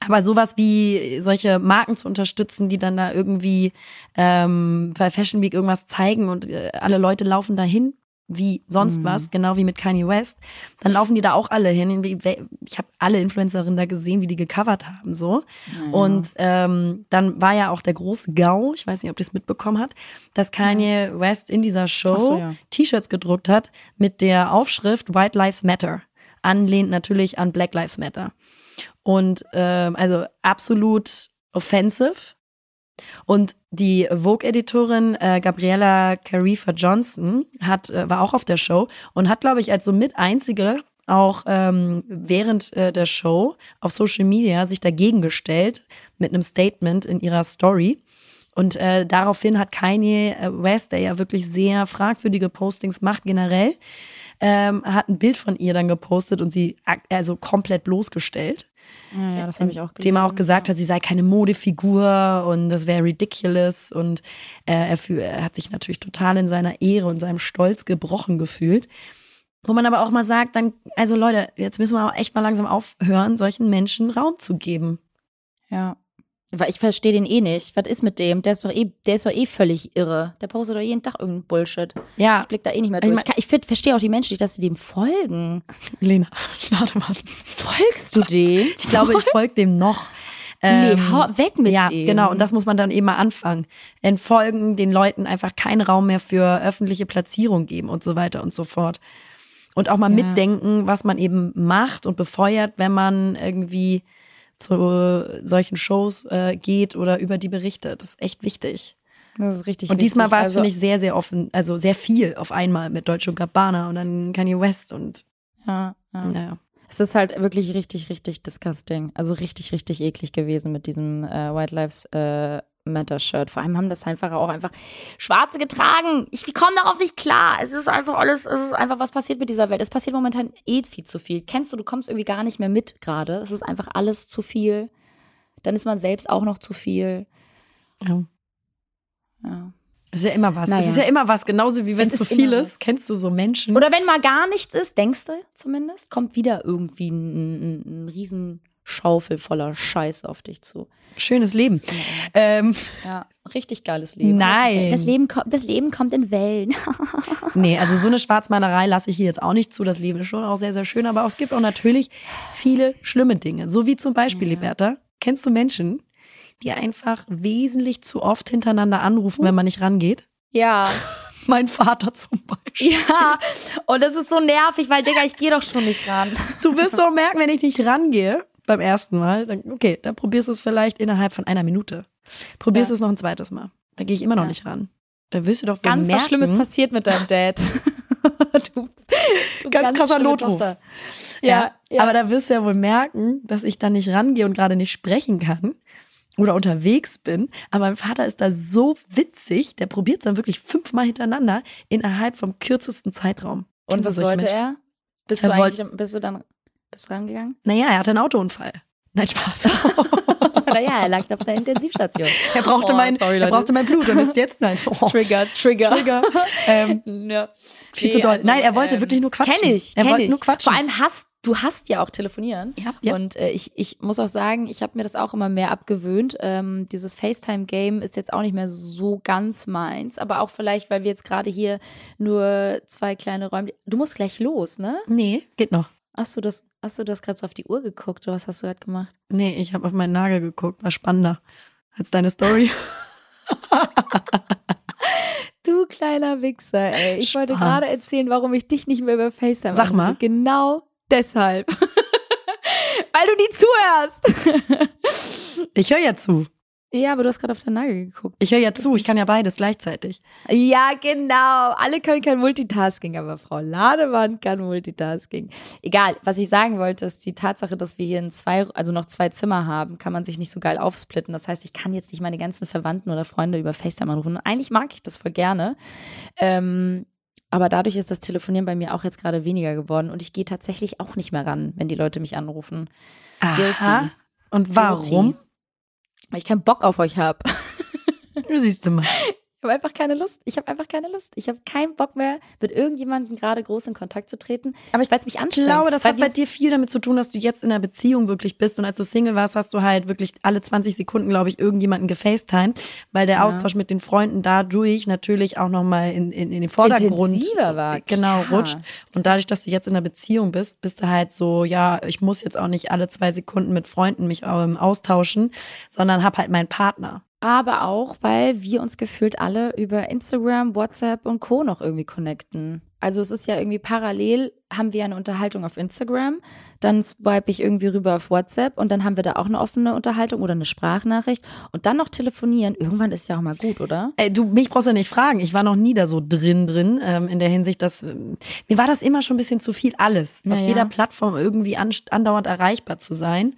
Aber sowas wie solche Marken zu unterstützen, die dann da irgendwie ähm, bei Fashion Week irgendwas zeigen und äh, alle Leute laufen dahin wie sonst Mhm. was, genau wie mit Kanye West, dann laufen die da auch alle hin. Ich habe alle Influencerinnen da gesehen, wie die gecovert haben so. Und ähm, dann war ja auch der große GAU, ich weiß nicht, ob ihr es mitbekommen hat, dass Kanye West in dieser Show so, ja. T-Shirts gedruckt hat mit der Aufschrift White Lives Matter. Anlehnt natürlich an Black Lives Matter. Und ähm, also absolut offensive. Und die Vogue-Editorin äh, Gabriella Carifa Johnson hat, äh, war auch auf der Show und hat, glaube ich, als so mit einzige auch ähm, während äh, der Show auf Social Media sich dagegen gestellt mit einem Statement in ihrer Story. Und äh, daraufhin hat Kanye West, der ja wirklich sehr fragwürdige Postings macht generell, ähm, hat ein Bild von ihr dann gepostet und sie also komplett bloßgestellt. Ja, ja das habe ich auch Dem er auch gelesen. gesagt hat, sie sei keine Modefigur und das wäre ridiculous und äh, er, er hat sich natürlich total in seiner Ehre und seinem Stolz gebrochen gefühlt. Wo man aber auch mal sagt, dann, also Leute, jetzt müssen wir auch echt mal langsam aufhören, solchen Menschen Raum zu geben. Ja. Weil ich verstehe den eh nicht. Was ist mit dem? Der ist doch eh, der ist doch eh völlig irre. Der postet doch jeden Tag irgendeinen Bullshit. Ja, Ich blick da eh nicht mehr Ich durch. mein- Ich, kann- ich find- verstehe auch die Menschen nicht, dass sie dem folgen. Lena, warte mal. Folgst du dem? Ich glaube, ich folge dem noch. nee, Ähm, hau weg mit ja, dem. genau. Und das muss man dann eben mal anfangen. Entfolgen den Leuten einfach keinen Raum mehr für öffentliche Platzierung geben und so weiter und so fort. Und auch mal Ja. mitdenken, was man eben macht und befeuert, wenn man irgendwie zu solchen Shows äh, geht oder über die berichtet. Das ist echt wichtig. Das ist richtig Und diesmal wichtig. war es, Also- finde ich, sehr, sehr offen, also sehr viel auf einmal mit Deutsche und Gabbana und dann Kanye West und Ja, ja. naja. Es ist halt wirklich richtig, richtig disgusting. Also richtig, richtig eklig gewesen mit diesem äh, White Lives äh, Matter Shirt. Vor allem haben das einfach auch einfach Schwarze getragen. Ich komme darauf nicht klar. Es ist einfach alles, es ist einfach, was passiert mit dieser Welt. Es passiert momentan eh viel zu viel. Kennst du, du kommst irgendwie gar nicht mehr mit gerade. Es ist einfach alles zu viel. Dann ist man selbst auch noch zu viel. Ja. Ja. Es ist ja immer was. Es Naja. ist ja immer was, genauso wie wenn Es es zu viel ist. was. Kennst du so Menschen? Oder wenn mal gar nichts ist, denkst du zumindest, kommt wieder irgendwie ein, ein, ein Riesenschaufel voller Scheiß auf dich zu. Schönes Leben. Ähm, Ja, richtig geiles Leben. Nein. Das Leben, kommt, das Leben kommt in Wellen. nee, also so eine Schwarzmalerei lasse ich hier jetzt auch nicht zu. Das Leben ist schon auch sehr, sehr schön. Aber es gibt auch natürlich viele schlimme Dinge. So wie zum Beispiel, Liberta, kennst du Menschen, die einfach wesentlich zu oft hintereinander anrufen, wenn man nicht rangeht? Ja. Mein Vater zum Beispiel. Ja. Und das ist so nervig, weil, Digga, ich gehe doch schon nicht ran. Du wirst doch merken, wenn ich nicht rangehe beim ersten Mal, dann, okay, dann probierst du es vielleicht innerhalb von einer Minute. Probierst Ja. es noch ein zweites Mal. Dann gehe ich immer noch Ja. nicht ran. Da wirst du doch Ganz merken, was Schlimmes passiert mit deinem Dad. du, du Ganz krasser schlimme Notruf. Ja, Ja, ja. aber da wirst du ja wohl merken, dass ich da nicht rangehe und gerade nicht sprechen kann oder unterwegs bin. Aber mein Vater ist da so witzig, der probiert es dann wirklich fünfmal hintereinander innerhalb vom kürzesten Zeitraum. Und Kennst was wollte Menschen? er? Bist Er du wollte- bist du dann, bist rangegangen? Naja, er hatte einen Autounfall. Nein, Spaß. naja, er lag auf der Intensivstation. er, brauchte Oh, mein, sorry, er brauchte mein Blut und ist jetzt nein. Oh, Trigger, Trigger. Trigger. Ähm, Ja. viel zu doll. Nein, er wollte wirklich nur quatschen. Kenn ich, Er wollte ich. nur quatschen. Vor allem hast du hast ja auch telefonieren. Ja, ja. Und äh, ich, ich muss auch sagen, ich habe mir das auch immer mehr abgewöhnt. Ähm, dieses FaceTime-Game ist jetzt auch nicht mehr so ganz meins, aber auch vielleicht, weil wir jetzt gerade hier nur zwei kleine Räume. Du musst gleich los, ne? Nee, geht noch. Hast du das, hast du das gerade so auf die Uhr geguckt oder was hast du gerade gemacht? Nee, ich habe auf meinen Nagel geguckt. War spannender als deine Story. Du kleiner Wichser, ey. Ich wollte Spaß. gerade erzählen, warum ich dich nicht mehr über FaceTime Sag mal. anrufe. Genau deshalb. Weil du nie zuhörst. Ich höre ja zu. Ja, aber du hast gerade auf den Nagel geguckt. Ich höre ja zu, ich kann ja beides gleichzeitig. Ja, genau. Alle können kein Multitasking, aber Frau Lademann kann Multitasking. Egal, was ich sagen wollte, ist die Tatsache, dass wir hier in zwei, also noch zwei Zimmer haben, kann man sich nicht so geil aufsplitten. Das heißt, ich kann jetzt nicht meine ganzen Verwandten oder Freunde über FaceTime anrufen. Eigentlich mag ich das voll gerne. Ähm, aber dadurch ist das Telefonieren bei mir auch jetzt gerade weniger geworden und ich gehe tatsächlich auch nicht mehr ran, wenn die Leute mich anrufen. Aha. Und warum? Guilty. Weil ich keinen Bock auf euch habe. Du siehst du mal. Ich habe einfach keine Lust. Ich habe einfach keine Lust. Ich habe keinen Bock mehr, mit irgendjemandem gerade groß in Kontakt zu treten. Aber ich weiß mich Ich anstrengt. glaube, das hat bei dir viel damit zu tun, dass du jetzt in einer Beziehung wirklich bist. Und als du Single warst, hast du halt wirklich alle 20 Sekunden, glaube ich, irgendjemanden gefacetimed, weil der Ja. Austausch mit den Freunden dadurch natürlich auch nochmal in, in, in den Vordergrund Intensiver war, genau klar. rutscht. Und dadurch, dass du jetzt in einer Beziehung bist, bist du halt so, ja, ich muss jetzt auch nicht alle zwei Sekunden mit Freunden mich ähm, austauschen, sondern hab halt meinen Partner. Aber auch, weil wir uns gefühlt alle über Instagram, WhatsApp und Co. noch irgendwie connecten. Also es ist ja irgendwie parallel, haben wir eine Unterhaltung auf Instagram, dann swipe ich irgendwie rüber auf WhatsApp und dann haben wir da auch eine offene Unterhaltung oder eine Sprachnachricht und dann noch telefonieren. Irgendwann ist ja auch mal gut, oder? Ey, du, mich brauchst du nicht fragen. Ich war noch nie da so drin, drin, ähm, in der Hinsicht, dass ähm, mir war das immer schon ein bisschen zu viel alles. Ja, auf ja. jeder Plattform irgendwie an, andauernd erreichbar zu sein.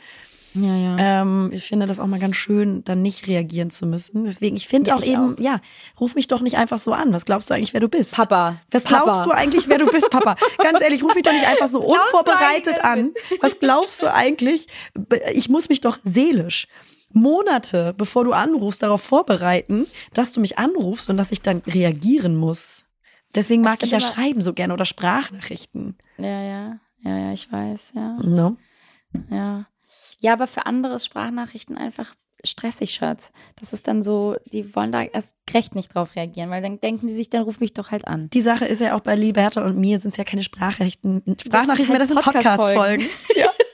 Ja, ja. Ähm, ich finde das auch mal ganz schön, dann nicht reagieren zu müssen. Deswegen, ich finde Ja, auch ich eben, auch. ja, ruf mich doch nicht einfach so an. Was glaubst du eigentlich, wer du bist? Papa. Was Papa. glaubst du eigentlich, wer du bist, Papa? Ganz ehrlich, ruf mich doch nicht einfach so unvorbereitet an. Was glaubst du eigentlich? Ich muss mich doch seelisch Monate, bevor du anrufst, darauf vorbereiten, dass du mich anrufst und dass ich dann reagieren muss. Deswegen mag ich, bin ja schreiben so gerne oder Sprachnachrichten. Ja, ja. Ja, ja, ich weiß, ja. No? Ja. Ja, aber für andere ist Sprachnachrichten einfach stressig, Schatz. Das ist dann so, die wollen da erst recht nicht drauf reagieren, weil dann denken die sich, dann ruf mich doch halt an. Die Sache ist ja auch bei Liberta und mir sind es ja keine Sprachnachrichten, Sprachnachrichten mehr, das sind halt Podcast-Folgen. Podcast-Folgen.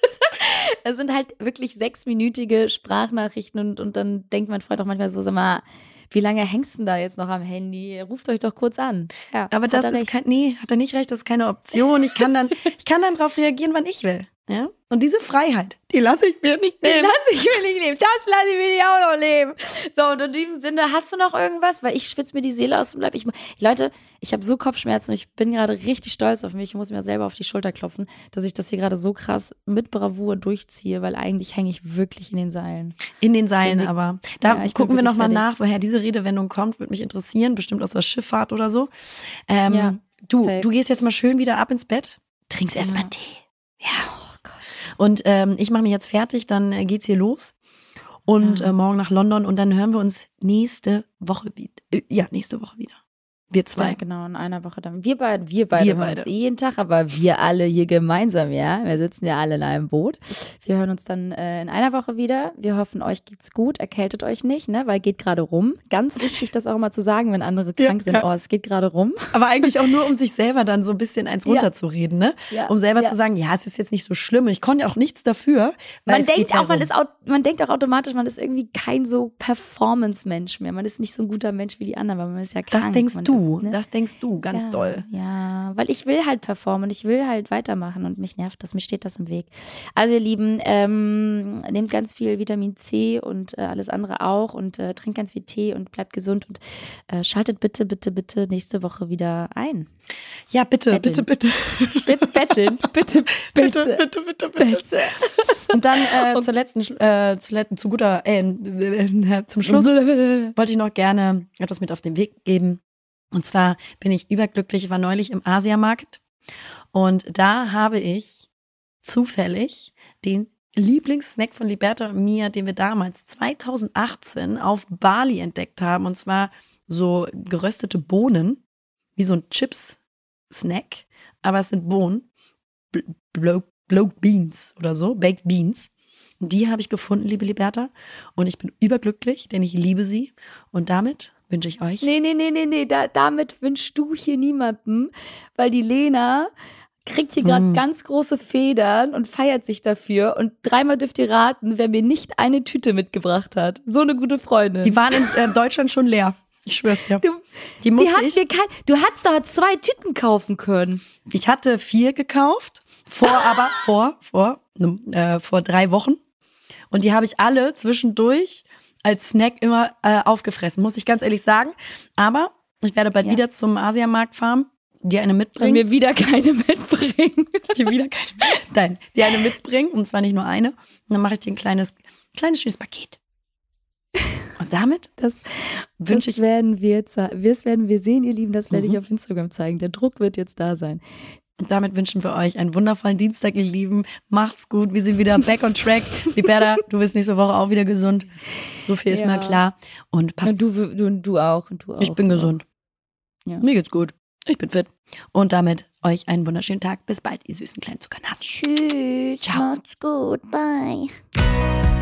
Es sind halt wirklich sechsminütige Sprachnachrichten und, und dann denkt mein Freund auch manchmal so, sag mal, wie lange hängst du denn da jetzt noch am Handy? Ruft euch doch kurz an. Ja, Aber das ist recht. kein, nee, hat er nicht recht, das ist keine Option. Ich kann dann, ich kann dann drauf reagieren, wann ich will. Ja? Und diese Freiheit, die lasse ich mir nicht nehmen. lasse ich mir nicht leben. Das lasse ich mir nicht auch noch leben. So, und in diesem Sinne, hast du noch irgendwas? Weil ich schwitze mir die Seele aus dem Leib. Ich, Leute, ich habe so Kopfschmerzen und ich bin gerade richtig stolz auf mich. Ich muss mir selber auf die Schulter klopfen, dass ich das hier gerade so krass mit Bravour durchziehe, weil eigentlich hänge ich wirklich in den Seilen. In den Seilen wirklich- aber. Da Ja, ich bin gucken wir nochmal nach, woher diese Redewendung kommt, würde mich interessieren, bestimmt aus der Schifffahrt oder so. Ähm, Ja, du, safe. du gehst jetzt mal schön wieder ab ins Bett, trinkst erstmal Ja. Tee. Ja. Und ähm, ich mache mich jetzt fertig, dann äh, geht's hier los. Und Ja. äh, morgen nach London und dann hören wir uns nächste Woche wieder. Äh, ja, nächste Woche wieder. Wir zwei. Ja, genau, in einer Woche dann. Wir beide, wir beide Wir hören beide. uns eh jeden Tag, aber wir alle hier gemeinsam, ja. Wir sitzen ja alle in einem Boot. Wir hören uns dann äh, in einer Woche wieder. Wir hoffen, euch geht's gut, erkältet euch nicht, ne, weil geht gerade rum. Ganz wichtig, das auch mal zu sagen, wenn andere Ja, krank sind. ja. Oh, es geht gerade rum. Aber eigentlich auch nur, um sich selber dann so ein bisschen eins Ja. runterzureden, ne? Ja, Um selber ja. zu sagen, ja, es ist jetzt nicht so schlimm. Und ich konnte auch nichts dafür. Weil Man es denkt ja auch, man ist au man denkt auch automatisch, man ist irgendwie kein so Performance-Mensch mehr. Man ist nicht so ein guter Mensch wie die anderen, weil man ist ja krank. Das denkst man, du, ne? das denkst du ganz ja, doll. Ja, weil ich will halt performen und ich will halt weitermachen und mich nervt das, mir steht das im Weg. Also ihr Lieben, ähm, nehmt ganz viel Vitamin C und äh, alles andere auch und äh, trinkt ganz viel Tee und bleibt gesund und äh, schaltet bitte, bitte, bitte nächste Woche wieder ein. Ja, bitte, Betteln. bitte, bitte. Bitte betteln, bitte, Bitte, bitte, bitte, bitte. bitte. Und dann äh, zur letzten, äh, zu, let- zu guter, äh, zum Schluss wollte ich noch gerne etwas mit auf den Weg geben. Und zwar bin ich überglücklich, ich war neulich im Asiamarkt und da habe ich zufällig den Lieblingssnack von Liberta und mir, den wir damals 2018 auf Bali entdeckt haben. Und zwar so geröstete Bohnen, wie so ein Chips-Snack, aber es sind Bohnen. Bl- Blo Blowed Beans oder so, Baked Beans. Und die habe ich gefunden, liebe Liberta. Und ich bin überglücklich, denn ich liebe sie. Und damit wünsche ich euch. Nee, nee, nee, nee, nee, da, damit wünschst du hier niemandem, weil die Lena kriegt hier gerade Hm. ganz große Federn und feiert sich dafür. Und dreimal dürft ihr raten, wer mir nicht eine Tüte mitgebracht hat. So eine gute Freundin. Die waren in äh, Deutschland schon leer. Ich schwör's dir. Du- Die Die hat ich. mir kein, du hattest doch zwei Tüten kaufen können. Ich hatte vier gekauft, vor aber vor vor äh, vor drei Wochen und die habe ich alle zwischendurch als Snack immer äh, aufgefressen, muss ich ganz ehrlich sagen. Aber ich werde bald Ja. wieder zum Asiamarkt fahren, dir eine Und mitbringen. mir wieder keine mitbringen. dir wieder keine, nein, dir eine mitbringen und zwar nicht nur eine. Und dann mache ich dir ein kleines, kleines schönes Paket. Und damit Das, wünsche das ich werden wir, das werden wir sehen, ihr Lieben. Das werde Mhm. ich auf Instagram zeigen. Der Druck wird jetzt da sein. Und damit wünschen wir euch einen wundervollen Dienstag, ihr Lieben. Macht's gut. Wir sind wieder back on track. Liberta, du bist nächste Woche auch wieder gesund. So viel ist Ja. mal klar. Und passt. Und du, du, du auch. Und du auch. ich bin gesund. Ja. Mir geht's gut. Ich bin fit. Und damit euch einen wunderschönen Tag. Bis bald, ihr süßen kleinen Zuckernasen. Tschüss. Ciao. Macht's gut. Bye.